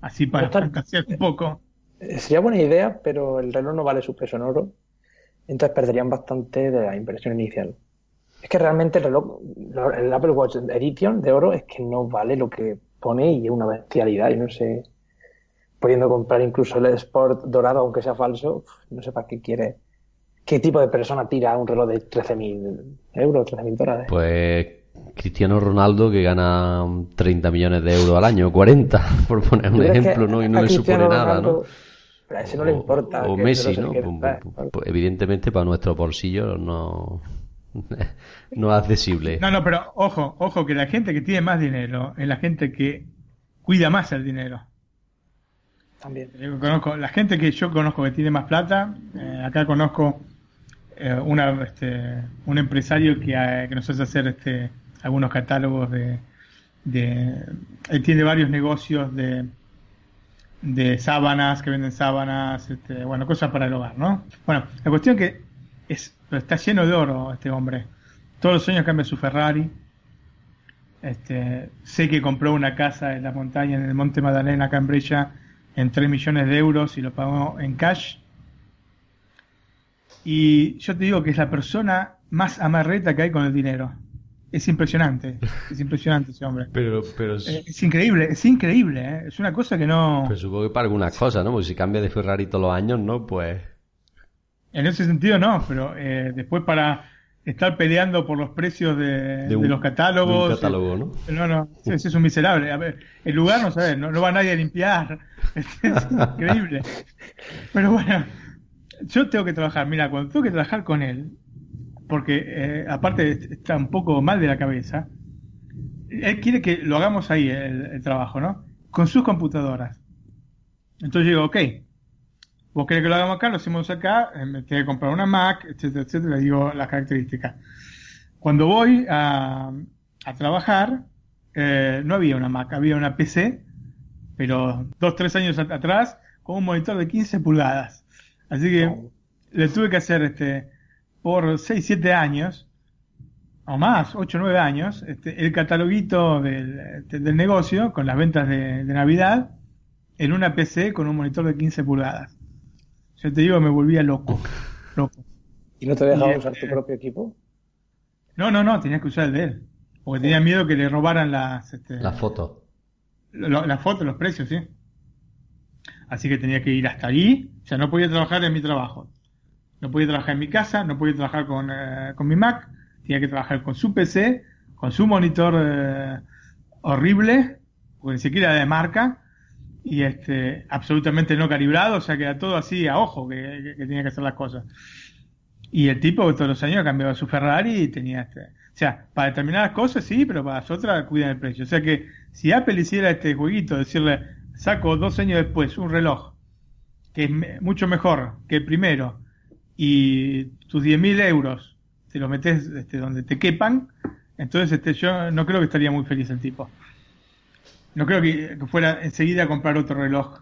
así para fantasear un poco. Eh, sería buena idea, pero el reloj no vale su peso en oro. Entonces perderían bastante de la inversión inicial. Es que realmente el reloj, el Apple Watch Edition de oro es que no vale lo que pone y es una bestialidad y no sé, pudiendo comprar incluso el Sport dorado aunque sea falso, no sé para qué quiere ¿Qué tipo de persona tira un reloj de 13.000 euros, 13.000 dólares? Pues Cristiano Ronaldo que gana 30 millones de euros al año, 40, por poner un ejemplo, ¿no? Y no le supone nada, ¿no? Pero a ese no le importa. O, Messi, ¿no? Pues, pues, evidentemente para nuestro bolsillo no, no es accesible. No, no, pero ojo, ojo, que la gente que tiene más dinero es la gente que cuida más el dinero. También. conozco, la gente que yo conozco que tiene más plata, eh, acá conozco eh, una, este, un empresario que, eh, que, nos hace hacer este, algunos catálogos de, de él tiene varios negocios de, de sábanas, que venden sábanas, este, bueno, cosas para el hogar, ¿no? Bueno, la cuestión que es, está lleno de oro este hombre. Todos los años cambia su Ferrari. Este, sé que compró una casa en la montaña, en el Monte Magdalena, acá en en 3 millones de euros y lo pagó en cash. Y yo te digo que es la persona más amarreta que hay con el dinero. Es impresionante, es impresionante ese hombre. Pero, pero es, increíble, es increíble, ¿eh? es una cosa que no. Pero supongo que para algunas cosas, ¿no? Porque si cambia de Ferrari todos los años, ¿no? Pues. En ese sentido no, pero eh, después para estar peleando por los precios de, los catálogos. catálogo, ¿no? No, no, ese es un miserable. A ver, el lugar no sabes, no, va nadie a limpiar. Es, increíble. Pero bueno, yo tengo que trabajar. Mira, cuando tengo que trabajar con él, porque eh, aparte está un poco mal de la cabeza, él quiere que lo hagamos ahí, el, el trabajo, ¿no? Con sus computadoras. Entonces digo, ok, vos querés que lo hagamos acá, lo hacemos acá, eh, me tengo que comprar una Mac, etcétera, etcétera, le digo las características. Cuando voy a, a trabajar, eh, no había una Mac, había una PC, pero dos, tres años at- atrás, con un monitor de 15 pulgadas. Así que le tuve que hacer este por 6, 7 años, o más, 8, 9 años, este, el cataloguito del, este, del negocio con las ventas de, de Navidad en una PC con un monitor de 15 pulgadas. Yo te digo, me volvía loco. loco. ¿Y no te dejaba Y, usar tu eh, propio equipo? No, no, no, tenías que usar el de él. Porque tenía miedo que le robaran las, este, La foto. lo- las fotos, los precios, sí. Así que tenía que ir hasta allí. O sea, no podía trabajar en mi trabajo. No podía trabajar en mi casa, no podía trabajar con, eh, con mi Mac. Tenía que trabajar con su PC, con su monitor eh, horrible, porque ni siquiera de marca, y este absolutamente no calibrado, o sea que era todo así a ojo que, que- tenía que hacer las cosas. Y el tipo todos los años cambiaba su Ferrari y tenía este. O sea, para determinadas cosas sí, pero para las otras cuidan el precio. O sea que si Apple hiciera este jueguito, decirle, saco dos años después un reloj que es me- mucho mejor que el primero y tus 10.000 euros te los metes este, donde te quepan, entonces este, yo no creo que estaría muy feliz el tipo. No creo que, que fuera enseguida a comprar otro reloj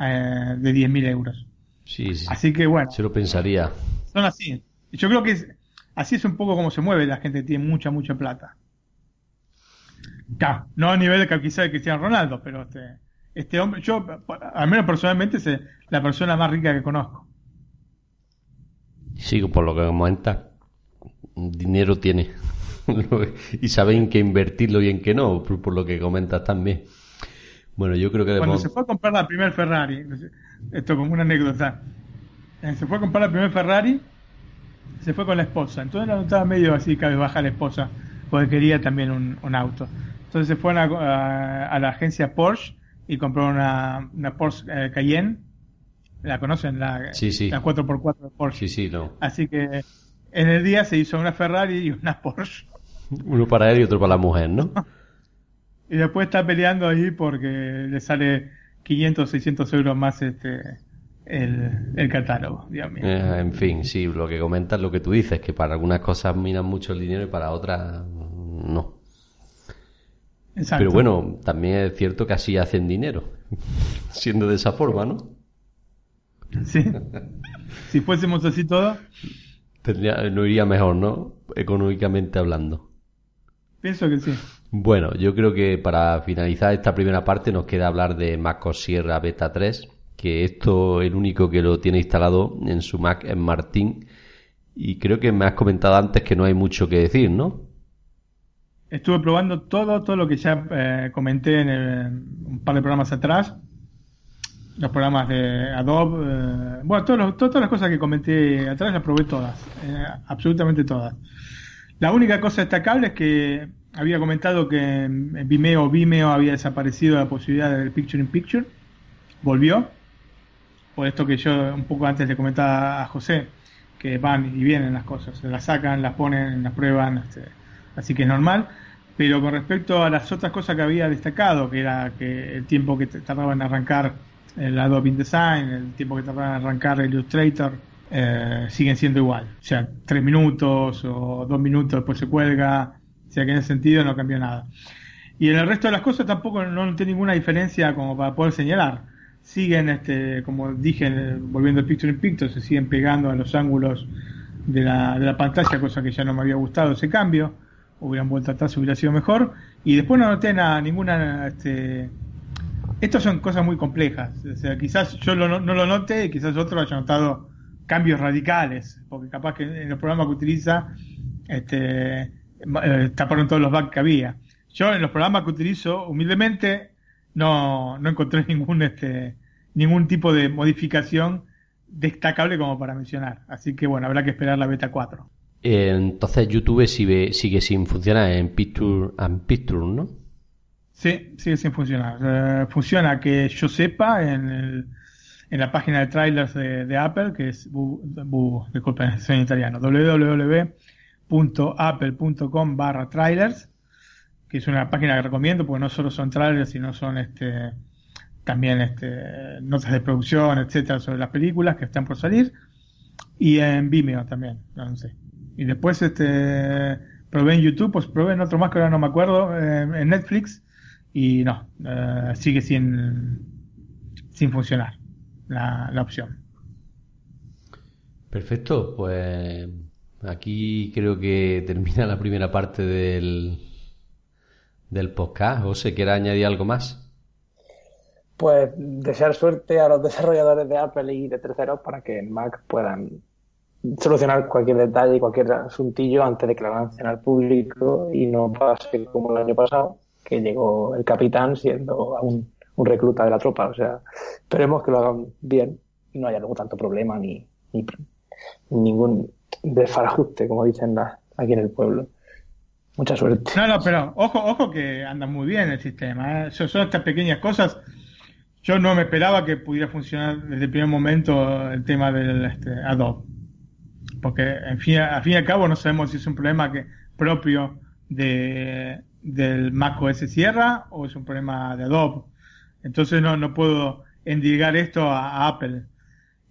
eh, de 10.000 euros. Sí, sí. Así que bueno, Se lo pensaría. son así. Yo creo que es, así es un poco como se mueve la gente que tiene mucha, mucha plata. Claro, no a nivel de que quizá de Cristiano Ronaldo, pero este, este hombre, yo, al menos personalmente, es la persona más rica que conozco. Sí, por lo que comentas, dinero tiene. y sabe en qué invertirlo y en qué no, por, por lo que comentas también. Bueno, yo creo que Cuando debemos... se fue a comprar la primer Ferrari, esto como una anécdota, eh, se fue a comprar la primer Ferrari, se fue con la esposa, entonces la notaba medio así cabizbaja la esposa, porque quería también un, un auto. Entonces se fue a, la- a- a la agencia Porsche y compró una, una Porsche eh, Cayenne, ¿la conocen? La, Sí, sí. la 4x4 de Porsche. Sí, sí, no. Así que en el día se hizo una Ferrari y una Porsche. Uno para él y otro para la mujer, ¿no? Y después está peleando ahí porque le sale 500, 600 euros más este el, el catálogo, Dios mío. Eh, en fin, sí, lo que comentas, lo que tú dices, que para algunas cosas minan mucho el dinero y para otras no. Exacto. Pero bueno, también es cierto que así hacen dinero, siendo de esa forma, ¿no? Sí. si fuésemos así todos, Tendría, no iría mejor, ¿no? Económicamente hablando. Pienso que sí. Bueno, yo creo que para finalizar esta primera parte nos queda hablar de MacOS Sierra Beta 3, que esto el único que lo tiene instalado en su Mac es Martín. Y creo que me has comentado antes que no hay mucho que decir, ¿no? Estuve probando todo, todo lo que ya eh, comenté en el- un par de programas atrás. Los programas de Adobe, eh, bueno, todos los- todas las cosas que comenté atrás las probé todas, eh, absolutamente todas. La única cosa destacable es que había comentado que Vimeo, Vimeo había desaparecido la posibilidad del Picture in Picture, volvió, por esto que yo un poco antes le comentaba a José, que van y vienen las cosas, se las sacan, las ponen, las prueban, este, así que es normal. Pero con respecto a las otras cosas que había destacado, que era que el tiempo que tardaba en arrancar el Adobe InDesign, el tiempo que tardaba en arrancar el Illustrator, eh, siguen siendo igual. O sea, tres minutos o dos minutos después se cuelga. O sea que en ese sentido no cambió nada. Y en el resto de las cosas tampoco no noté ninguna diferencia como para poder señalar. Siguen, este, como dije, volviendo al Picture in Picture, se siguen pegando a los ángulos de la, de la pantalla, cosa que ya no me había gustado ese cambio. Hubieran vuelto atrás, hubiera sido mejor. Y después no noté nada, ninguna. Este... Estas son cosas muy complejas. O sea, quizás yo lo no, lo note y quizás otro haya notado cambios radicales. Porque capaz que en los programas que utiliza este, eh, taparon todos los bugs que había. Yo en los programas que utilizo, humildemente, no, no encontré ningún, este, ningún tipo de modificación destacable como para mencionar. Así que bueno, habrá que esperar la beta 4. Eh, Entonces YouTube sigue, sigue sin funcionar en Picture and Picture, ¿no? Sí, sigue sin funcionar. Eh, funciona que yo sepa en, el- en la página de trailers de, Apple, que es, bu, bu- disculpen, soy en italiano, www.apple.com barra trailers, que es una página que recomiendo porque no solo son trailers, sino son este también este, notas de producción, etcétera, sobre las películas que están por salir. Y en Vimeo también, no sé. Y después este probé en YouTube, pues probé en otro más que ahora no me acuerdo, en Netflix, y no, eh, sigue sin, sin funcionar la, la opción. Perfecto, pues aquí creo que termina la primera parte del, del podcast. ¿O se quiere añadir algo más? Pues desear suerte a los desarrolladores de Apple y de terceros para que en Mac puedan solucionar cualquier detalle y cualquier asuntillo antes de que lo lancen al público y no pase como el año pasado, que llegó el capitán siendo un, un recluta de la tropa. O sea, esperemos que lo hagan bien y no haya luego tanto problema ni, ni ningún desfarajuste, como dicen aquí en el pueblo. Mucha suerte. No, no, pero ojo, ojo que anda muy bien el sistema. ¿eh? Son estas pequeñas cosas yo no me esperaba que pudiera funcionar desde el primer momento el tema del este, Adobe. Porque, en fin, al fin y al cabo, no sabemos si es un problema que, propio de, del Mac OS Sierra o es un problema de Adobe. Entonces, no, no puedo endilgar esto a, Apple.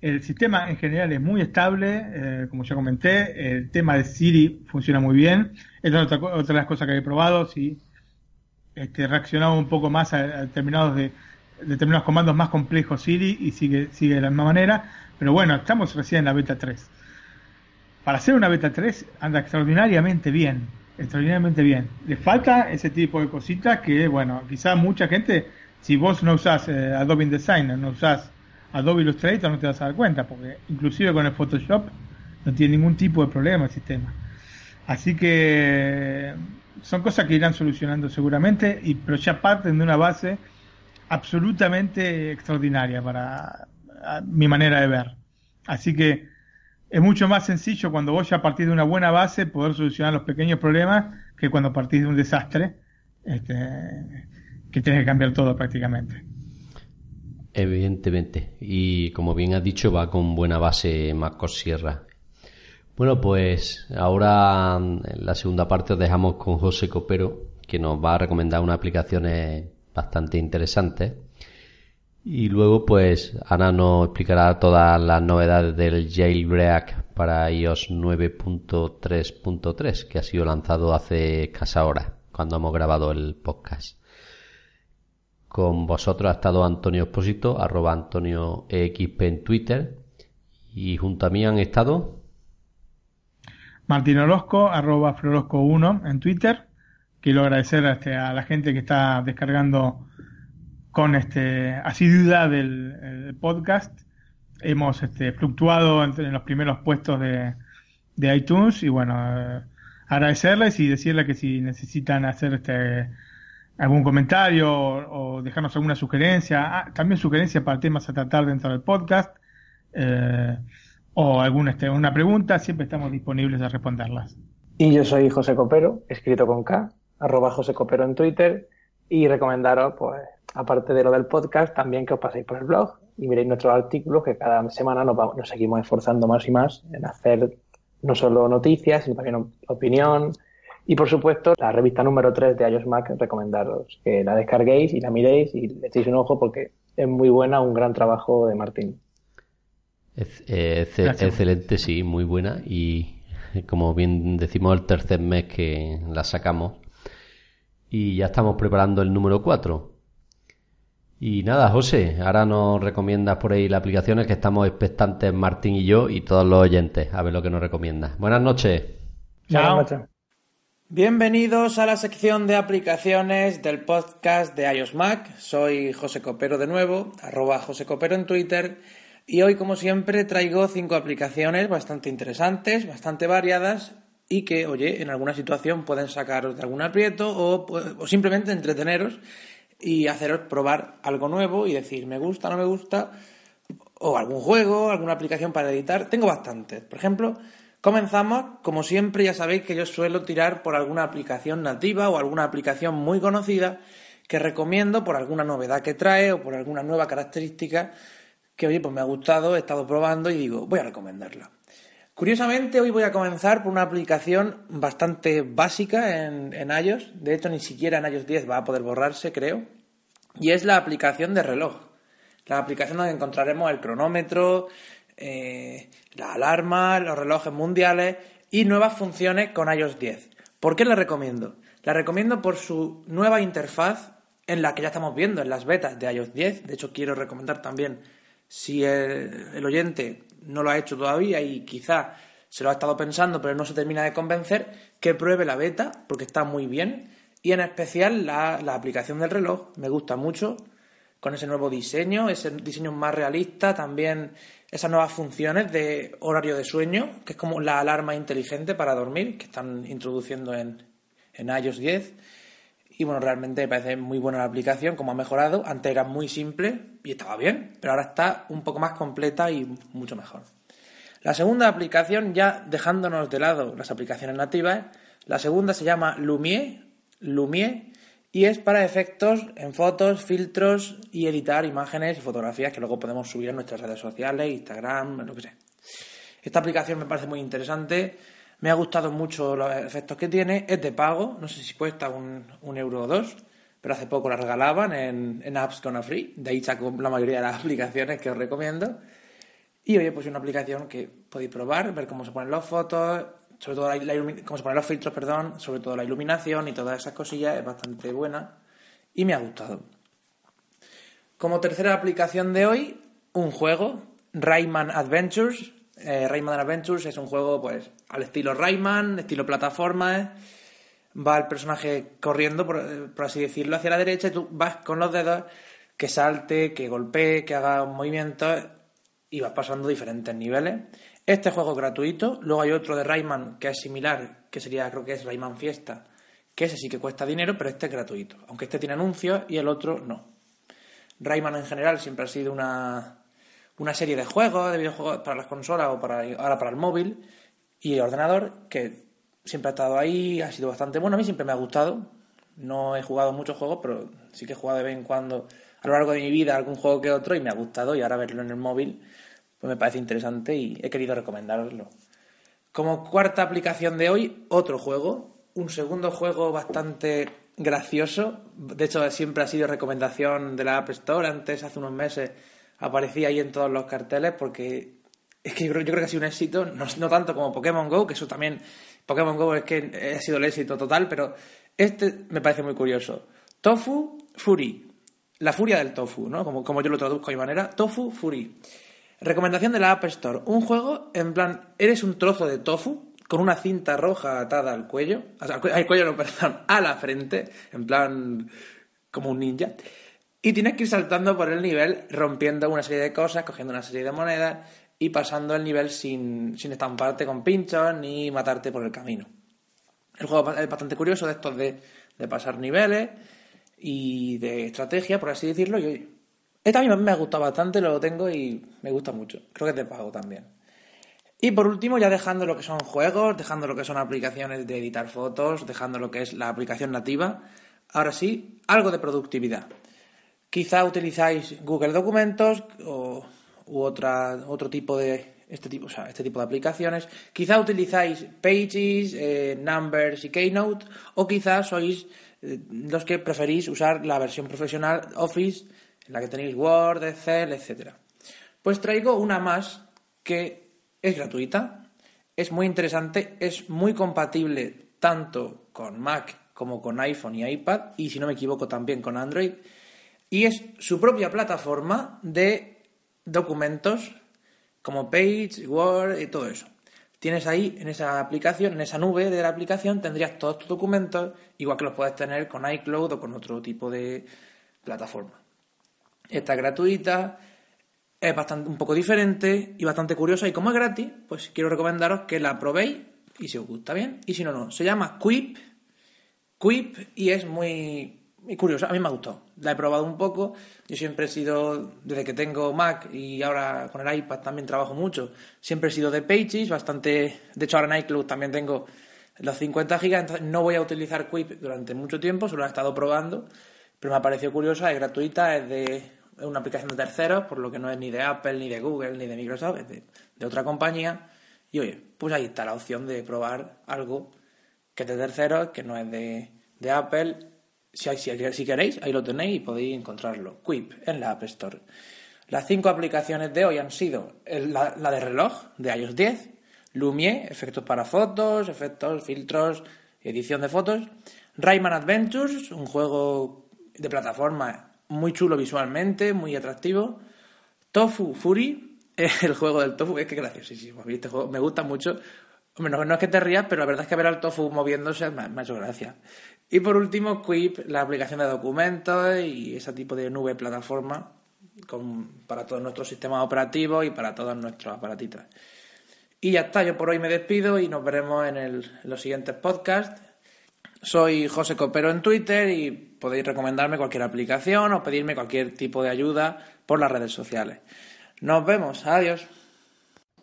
El sistema en general es muy estable, eh, como ya comenté. El tema de Siri funciona muy bien. Esta es otra, otra de las cosas que he probado. Si este, reaccionaba un poco más a determinados de determinados comandos más complejos Siri y sigue, sigue de la misma manera. Pero bueno, estamos recién en la beta 3. Para hacer una beta 3 anda extraordinariamente bien. Extraordinariamente bien. Le falta ese tipo de cositas que, bueno, quizás mucha gente, si vos no usás eh, Adobe InDesign, no usás Adobe Illustrator, no te vas a dar cuenta, porque inclusive con el Photoshop no tiene ningún tipo de problema el sistema. Así que son cosas que irán solucionando seguramente, y, pero ya parten de una base absolutamente extraordinaria para mi manera de ver. Así que es mucho más sencillo cuando vos ya partís de una buena base poder solucionar los pequeños problemas que cuando partís de un desastre este, que tienes que cambiar todo prácticamente. Evidentemente. Y como bien has dicho, va con buena base Marcos Sierra. Bueno, pues ahora en la segunda parte os dejamos con José Copero, que nos va a recomendar unas aplicaciones bastante interesante Y luego, pues, Ana nos explicará todas las novedades del jailbreak para iOS 9.3.3, que ha sido lanzado hace escasa hora, cuando hemos grabado el podcast. Con vosotros ha estado Antonio Espósito, arroba Antonio EXP en Twitter, y junto a mí han estado... Martín Orozco, arroba Florosco1 en Twitter, quiero agradecer este, a la gente que está descargando con este asiduidad del podcast. Hemos este, fluctuado entre los primeros puestos de, iTunes y bueno, eh, agradecerles y decirles que si necesitan hacer este algún comentario o, dejarnos alguna sugerencia, ah, también sugerencia para temas a tratar dentro del podcast eh, o alguna este, pregunta, siempre estamos disponibles a responderlas. Y yo soy José Copero, escrito con K, arroba José Copero en Twitter y recomendaros, pues, aparte de lo del podcast, también que os paséis por el blog y miréis nuestros artículos que cada semana nos, nos seguimos esforzando más y más en hacer no solo noticias, sino también opinión. Y por supuesto, la revista número 3 de iOS Mac, recomendaros que la descarguéis y la miréis y le echéis un ojo porque es muy buena, un gran trabajo de Martín. Eh, excelente, sí, muy buena. Y como bien decimos, el tercer mes que la sacamos y ya estamos preparando el número 4. Y nada, José, ahora nos recomiendas por ahí las aplicaciones que estamos expectantes Martín y yo y todos los oyentes a ver lo que nos recomiendas. Buenas noches. Chao. Bienvenidos a la sección de aplicaciones del podcast de iOS Mac. Soy José Copero de nuevo, arroba José Copero en Twitter. Y hoy, como siempre, traigo cinco aplicaciones bastante interesantes, bastante variadas y que, oye, en alguna situación pueden sacaros de algún aprieto o, simplemente entreteneros y haceros probar algo nuevo y decir me gusta, no me gusta, o algún juego, alguna aplicación para editar. Tengo bastantes. Por ejemplo, comenzamos, como siempre ya sabéis que yo suelo tirar por alguna aplicación nativa o alguna aplicación muy conocida que recomiendo por alguna novedad que trae o por alguna nueva característica que, oye, pues me ha gustado, he estado probando y digo, voy a recomendarla. Curiosamente, hoy voy a comenzar por una aplicación bastante básica en, iOS. De hecho, ni siquiera en iOS 10 va a poder borrarse, creo. y es la aplicación de reloj. La aplicación donde encontraremos el cronómetro, eh, la alarma, los relojes mundiales y nuevas funciones con iOS 10. ¿Por qué la recomiendo? La recomiendo por su nueva interfaz en la que ya estamos viendo en las betas de iOS 10. De hecho, quiero recomendar también, si el, oyente no lo ha hecho todavía y quizá se lo ha estado pensando pero no se termina de convencer, que pruebe la beta porque está muy bien. Y en especial la aplicación del reloj me gusta mucho con ese nuevo diseño, ese diseño más realista, también esas nuevas funciones de horario de sueño, que es como la alarma inteligente para dormir que están introduciendo en, en iOS 10 y bueno, realmente me parece muy buena la aplicación, como ha mejorado. Antes era muy simple y estaba bien, pero ahora está un poco más completa y mucho mejor. La segunda aplicación, ya dejándonos de lado las aplicaciones nativas, la segunda se llama Lumiere, Lumiere y es para efectos en fotos, filtros y editar imágenes y fotografías que luego podemos subir a nuestras redes sociales, Instagram, lo que sea. Esta aplicación me parece muy interesante me ha gustado mucho los efectos que tiene. Es de pago, no sé si cuesta un, euro o dos, pero hace poco la regalaban en, en apps con a free. De ahí saco la mayoría de las aplicaciones que os recomiendo. Y oye, pues una aplicación que podéis probar, ver cómo se ponen las fotos, sobre todo cómo se ponen los filtros, perdón, sobre todo la iluminación y todas esas cosillas, es bastante buena y me ha gustado. Como tercera aplicación de hoy, un juego, Rayman Adventures, eh, Rayman Adventures es un juego, pues, al estilo Rayman, estilo plataforma. Va el personaje corriendo, por, así decirlo, hacia la derecha y tú vas con los dedos que salte, que golpee, que haga movimientos y vas pasando diferentes niveles. Este juego es gratuito. Luego hay otro de Rayman que es similar, que sería, creo que es Rayman Fiesta, que ese sí que cuesta dinero, pero este es gratuito. Aunque este tiene anuncios y el otro no. Rayman en general siempre ha sido una, una serie de juegos, de videojuegos para las consolas o para, ahora para el móvil y el ordenador, que siempre ha estado ahí, ha sido bastante bueno, a mí siempre me ha gustado. No he jugado muchos juegos, pero sí que he jugado de vez en cuando a lo largo de mi vida algún juego que otro y me ha gustado y ahora verlo en el móvil pues me parece interesante y he querido recomendaroslo. Como cuarta aplicación de hoy, otro juego, un segundo juego bastante gracioso. De hecho, siempre ha sido recomendación de la App Store. Antes, hace unos meses, aparecía ahí en todos los carteles porque es que yo creo, que ha sido un éxito, no, tanto como Pokémon Go, que eso también, Pokémon Go es que ha sido el éxito total, pero este me parece muy curioso. Tofu Fury, la furia del tofu, ¿no? Como, como yo lo traduzco de manera, Tofu Fury. Recomendación de la App Store, un juego en plan, eres un trozo de tofu con una cinta roja atada al cuello, al cuello, no, perdón, a la frente, en plan como un ninja. Y tienes que ir saltando por el nivel, rompiendo una serie de cosas, cogiendo una serie de monedas y pasando el nivel sin, sin estamparte con pinchos ni matarte por el camino. El juego es bastante curioso de estos de, de pasar niveles y de estrategia, por así decirlo. Y este a mí me ha gustado bastante, lo tengo y me gusta mucho. Creo que te pago también. Y por último, ya dejando lo que son juegos, dejando lo que son aplicaciones de editar fotos, dejando lo que es la aplicación nativa, ahora sí, algo de productividad. Quizá utilizáis Google Documentos o, u otra, otro tipo de este tipo, o sea, este tipo de aplicaciones. Quizá utilizáis Pages, eh, Numbers y Keynote, o quizá sois eh, los que preferís usar la versión profesional Office, en la que tenéis Word, Excel, etc. Pues traigo una más que es gratuita, es muy interesante, es muy compatible tanto con Mac como con iPhone y iPad, y si no me equivoco también con Android y es su propia plataforma de documentos como Page, Word y todo eso. Tienes ahí en esa aplicación, en esa nube de la aplicación, tendrías todos tus documentos, igual que los puedes tener con iCloud o con otro tipo de plataforma. Está gratuita, es bastante un poco diferente y bastante curiosa. Y como es gratis, pues quiero recomendaros que la probéis y si os gusta bien. Y si no, no. Se llama Quip. Quip y es muy y curioso, a mí me ha gustado. La he probado un poco. Yo siempre he sido, desde que tengo Mac y ahora con el iPad también trabajo mucho, siempre he sido de Pages, bastante. De hecho, ahora en iCloud también tengo los 50 gigas, entonces no voy a utilizar Quip durante mucho tiempo, solo he estado probando, pero me ha parecido curiosa, es gratuita, es de una aplicación de terceros, por lo que no es ni de Apple, ni de Google, ni de Microsoft, es de, otra compañía. Y oye, pues ahí está la opción de probar algo que es de terceros, que no es de, Apple si, si, queréis, ahí lo tenéis y podéis encontrarlo. Quip en la App Store. Las cinco aplicaciones de hoy han sido la, de reloj de iOS 10, Lumiere, efectos para fotos, efectos, filtros, edición de fotos, Rayman Adventures, un juego de plataforma muy chulo visualmente, muy atractivo, Tofu Fury, el juego del tofu, es que graciosísimo, este juego me gusta mucho. Hombre, no, es que te rías, pero la verdad es que ver al tofu moviéndose me, me ha hecho gracia. Y por último, Quip, la aplicación de documentos y ese tipo de nube plataforma para todos nuestros sistemas operativos y para todos nuestros aparatitos. Y ya está, yo por hoy me despido y nos veremos en, los siguientes podcasts. Soy José Copero en Twitter y podéis recomendarme cualquier aplicación o pedirme cualquier tipo de ayuda por las redes sociales. Nos vemos, adiós.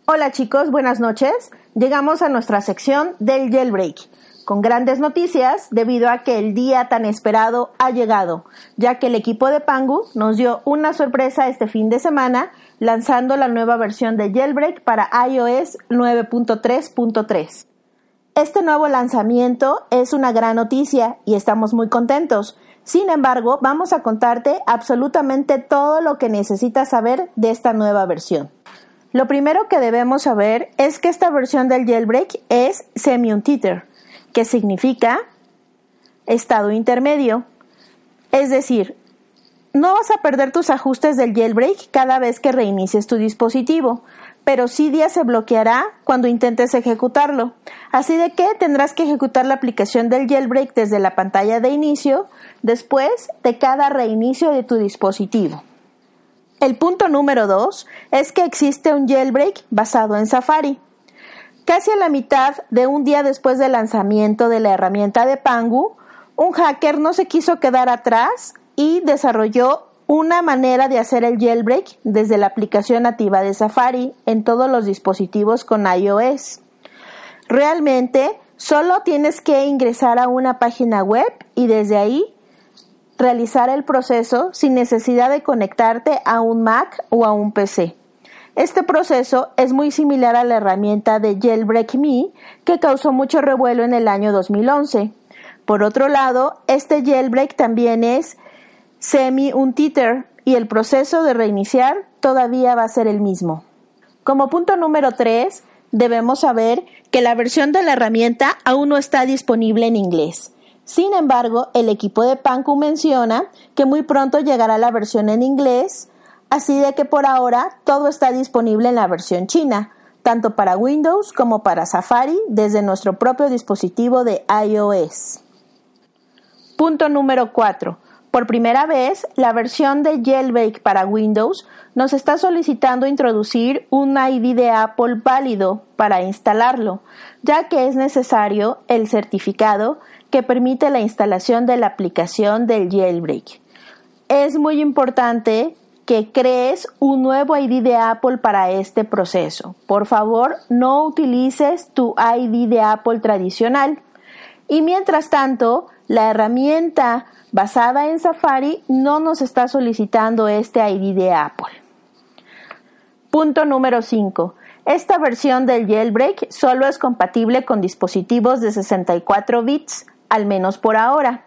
Hola chicos, buenas noches. Llegamos a nuestra sección del jailbreak con grandes noticias debido a que el día tan esperado ha llegado, ya que el equipo de Pangu nos dio una sorpresa este fin de semana lanzando la nueva versión de Jailbreak para iOS 9.3.3. Este nuevo lanzamiento es una gran noticia y estamos muy contentos. Sin embargo, vamos a contarte absolutamente todo lo que necesitas saber de esta nueva versión. Lo primero que debemos saber es que esta versión del jailbreak es semi-untethered, que significa estado intermedio. Es decir, no vas a perder tus ajustes del jailbreak cada vez que reinicies tu dispositivo, pero día se bloqueará cuando intentes ejecutarlo. Así de que tendrás que ejecutar la aplicación del jailbreak desde la pantalla de inicio después de cada reinicio de tu dispositivo. El punto número 2 es que existe un jailbreak basado en Safari. Casi a la mitad de un día después del lanzamiento de la herramienta de Pangu, un hacker no se quiso quedar atrás y desarrolló una manera de hacer el jailbreak desde la aplicación nativa de Safari en todos los dispositivos con iOS. Realmente solo tienes que ingresar a una página web y desde ahí realizar el proceso sin necesidad de conectarte a un Mac o a un PC. Este proceso es muy similar a la herramienta de Jailbreak Me que causó mucho revuelo en el año 2011. Por otro lado, este jailbreak también es semi-untethered y el proceso de reiniciar todavía va a ser el mismo. Como punto número 3, debemos saber que la versión de la herramienta aún no está disponible en inglés. Sin embargo, el equipo de Panku menciona que muy pronto llegará la versión en inglés Así de que por ahora todo está disponible en la versión china, tanto para Windows como para Safari desde nuestro propio dispositivo de iOS. Punto número 4. Por primera vez, la versión de Jailbreak para Windows nos está solicitando introducir un ID de Apple válido para instalarlo, ya que es necesario el certificado que permite la instalación de la aplicación del Jailbreak. Es muy importante que crees un nuevo ID de Apple para este proceso. Por favor, no utilices tu ID de Apple tradicional. Y mientras tanto, la herramienta basada en Safari no nos está solicitando este ID de Apple. Punto número 5. Esta versión del jailbreak solo es compatible con dispositivos de 64 bits, al menos por ahora.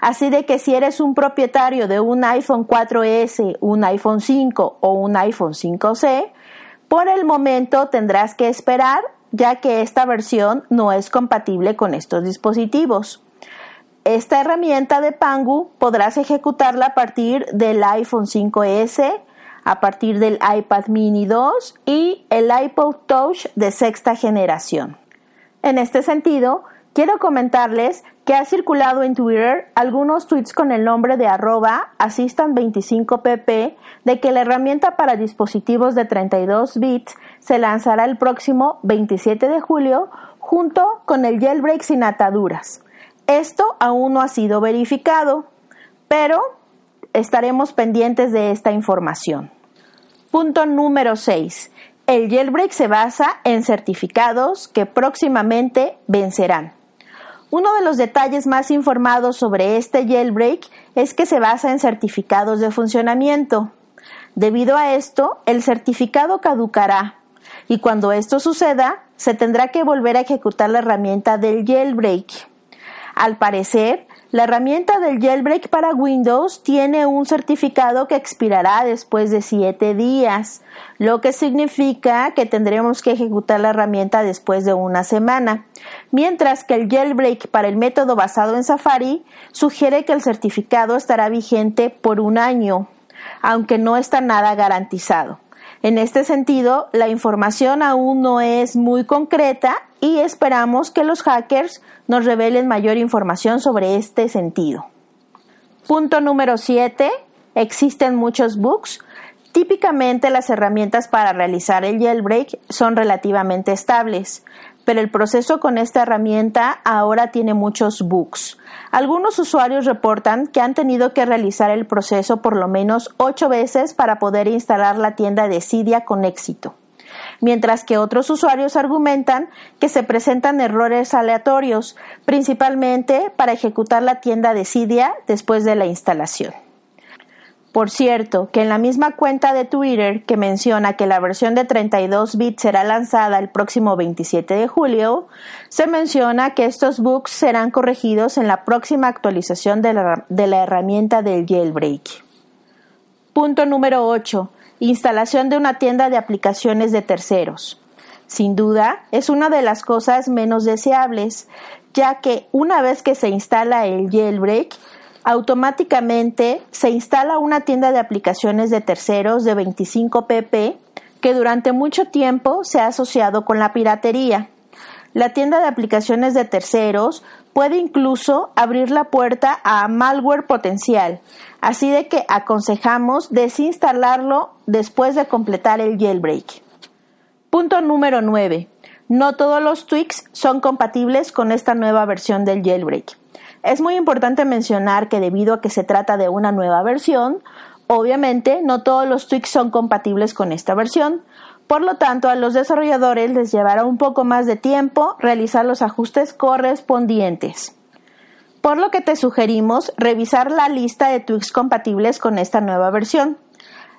Así de que si eres un propietario de un iPhone 4S, un iPhone 5 o un iPhone 5C, por el momento tendrás que esperar ya que esta versión no es compatible con estos dispositivos. Esta herramienta de Pangu podrás ejecutarla a partir del iPhone 5S, a partir del iPad mini 2 y el iPod Touch de sexta generación. En este sentido, quiero comentarles que ha circulado en Twitter algunos tweets con el nombre de arroba assistant25pp de que la herramienta para dispositivos de 32 bits se lanzará el próximo 27 de julio junto con el jailbreak sin ataduras. Esto aún no ha sido verificado, pero estaremos pendientes de esta información. Punto número 6. El jailbreak se basa en certificados que próximamente vencerán. Uno de los detalles más informados sobre este jailbreak es que se basa en certificados de funcionamiento. Debido a esto, el certificado caducará y cuando esto suceda, se tendrá que volver a ejecutar la herramienta del jailbreak. Al parecer, La herramienta del jailbreak para Windows tiene un certificado que expirará después de 7 días, lo que significa que tendremos que ejecutar la herramienta después de una semana, mientras que el jailbreak para el método basado en Safari sugiere que el certificado estará vigente por un año, aunque no está nada garantizado. En este sentido, la información aún no es muy concreta y esperamos que los hackers nos revelen mayor información sobre este sentido. Punto número 7. Existen muchos bugs. Típicamente las herramientas para realizar el jailbreak son relativamente estables, pero el proceso con esta herramienta ahora tiene muchos bugs. Algunos usuarios reportan que han tenido que realizar el proceso por lo menos ocho veces para poder instalar la tienda de Cydia con éxito, mientras que otros usuarios argumentan que se presentan errores aleatorios, principalmente para ejecutar la tienda de Cydia después de la instalación. Por cierto, que en la misma cuenta de Twitter que menciona que la versión de 32 bits será lanzada el próximo 27 de julio, se menciona que estos bugs serán corregidos en la próxima actualización de la, de la herramienta del jailbreak. Punto número 8. Instalación de una tienda de aplicaciones de terceros. Sin duda, es una de las cosas menos deseables, ya que una vez que se instala el jailbreak, automáticamente se instala una tienda de aplicaciones de terceros de 25 pp que durante mucho tiempo se ha asociado con la piratería. La tienda de aplicaciones de terceros puede incluso abrir la puerta a malware potencial, así de que aconsejamos desinstalarlo después de completar el jailbreak. Punto número 9. No todos los tweaks son compatibles con esta nueva versión del jailbreak. Es muy importante mencionar que debido a que se trata de una nueva versión, obviamente no todos los tweaks son compatibles con esta versión, por lo tanto a los desarrolladores les llevará un poco más de tiempo realizar los ajustes correspondientes. Por lo que te sugerimos revisar la lista de tweaks compatibles con esta nueva versión,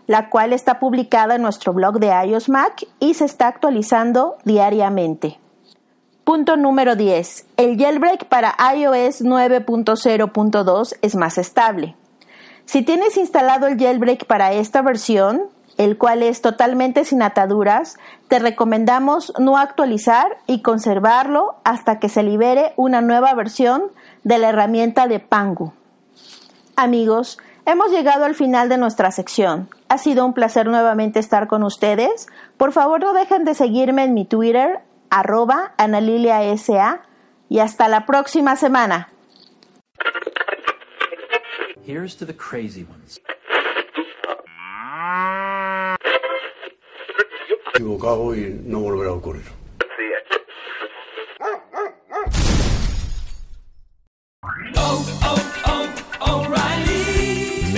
la cual está publicada en nuestro blog de iOS Mac y se está actualizando diariamente. Punto número 10. El jailbreak para iOS 9.0.2 es más estable. Si tienes instalado el jailbreak para esta versión, el cual es totalmente sin ataduras, te recomendamos no actualizar y conservarlo hasta que se libere una nueva versión de la herramienta de Pangu. Amigos, hemos llegado al final de nuestra sección. Ha sido un placer nuevamente estar con ustedes. Por favor, no dejen de seguirme en mi Twitter, arroba analiliasa y hasta la próxima semana. Equivocado y no volverá a ocurrir.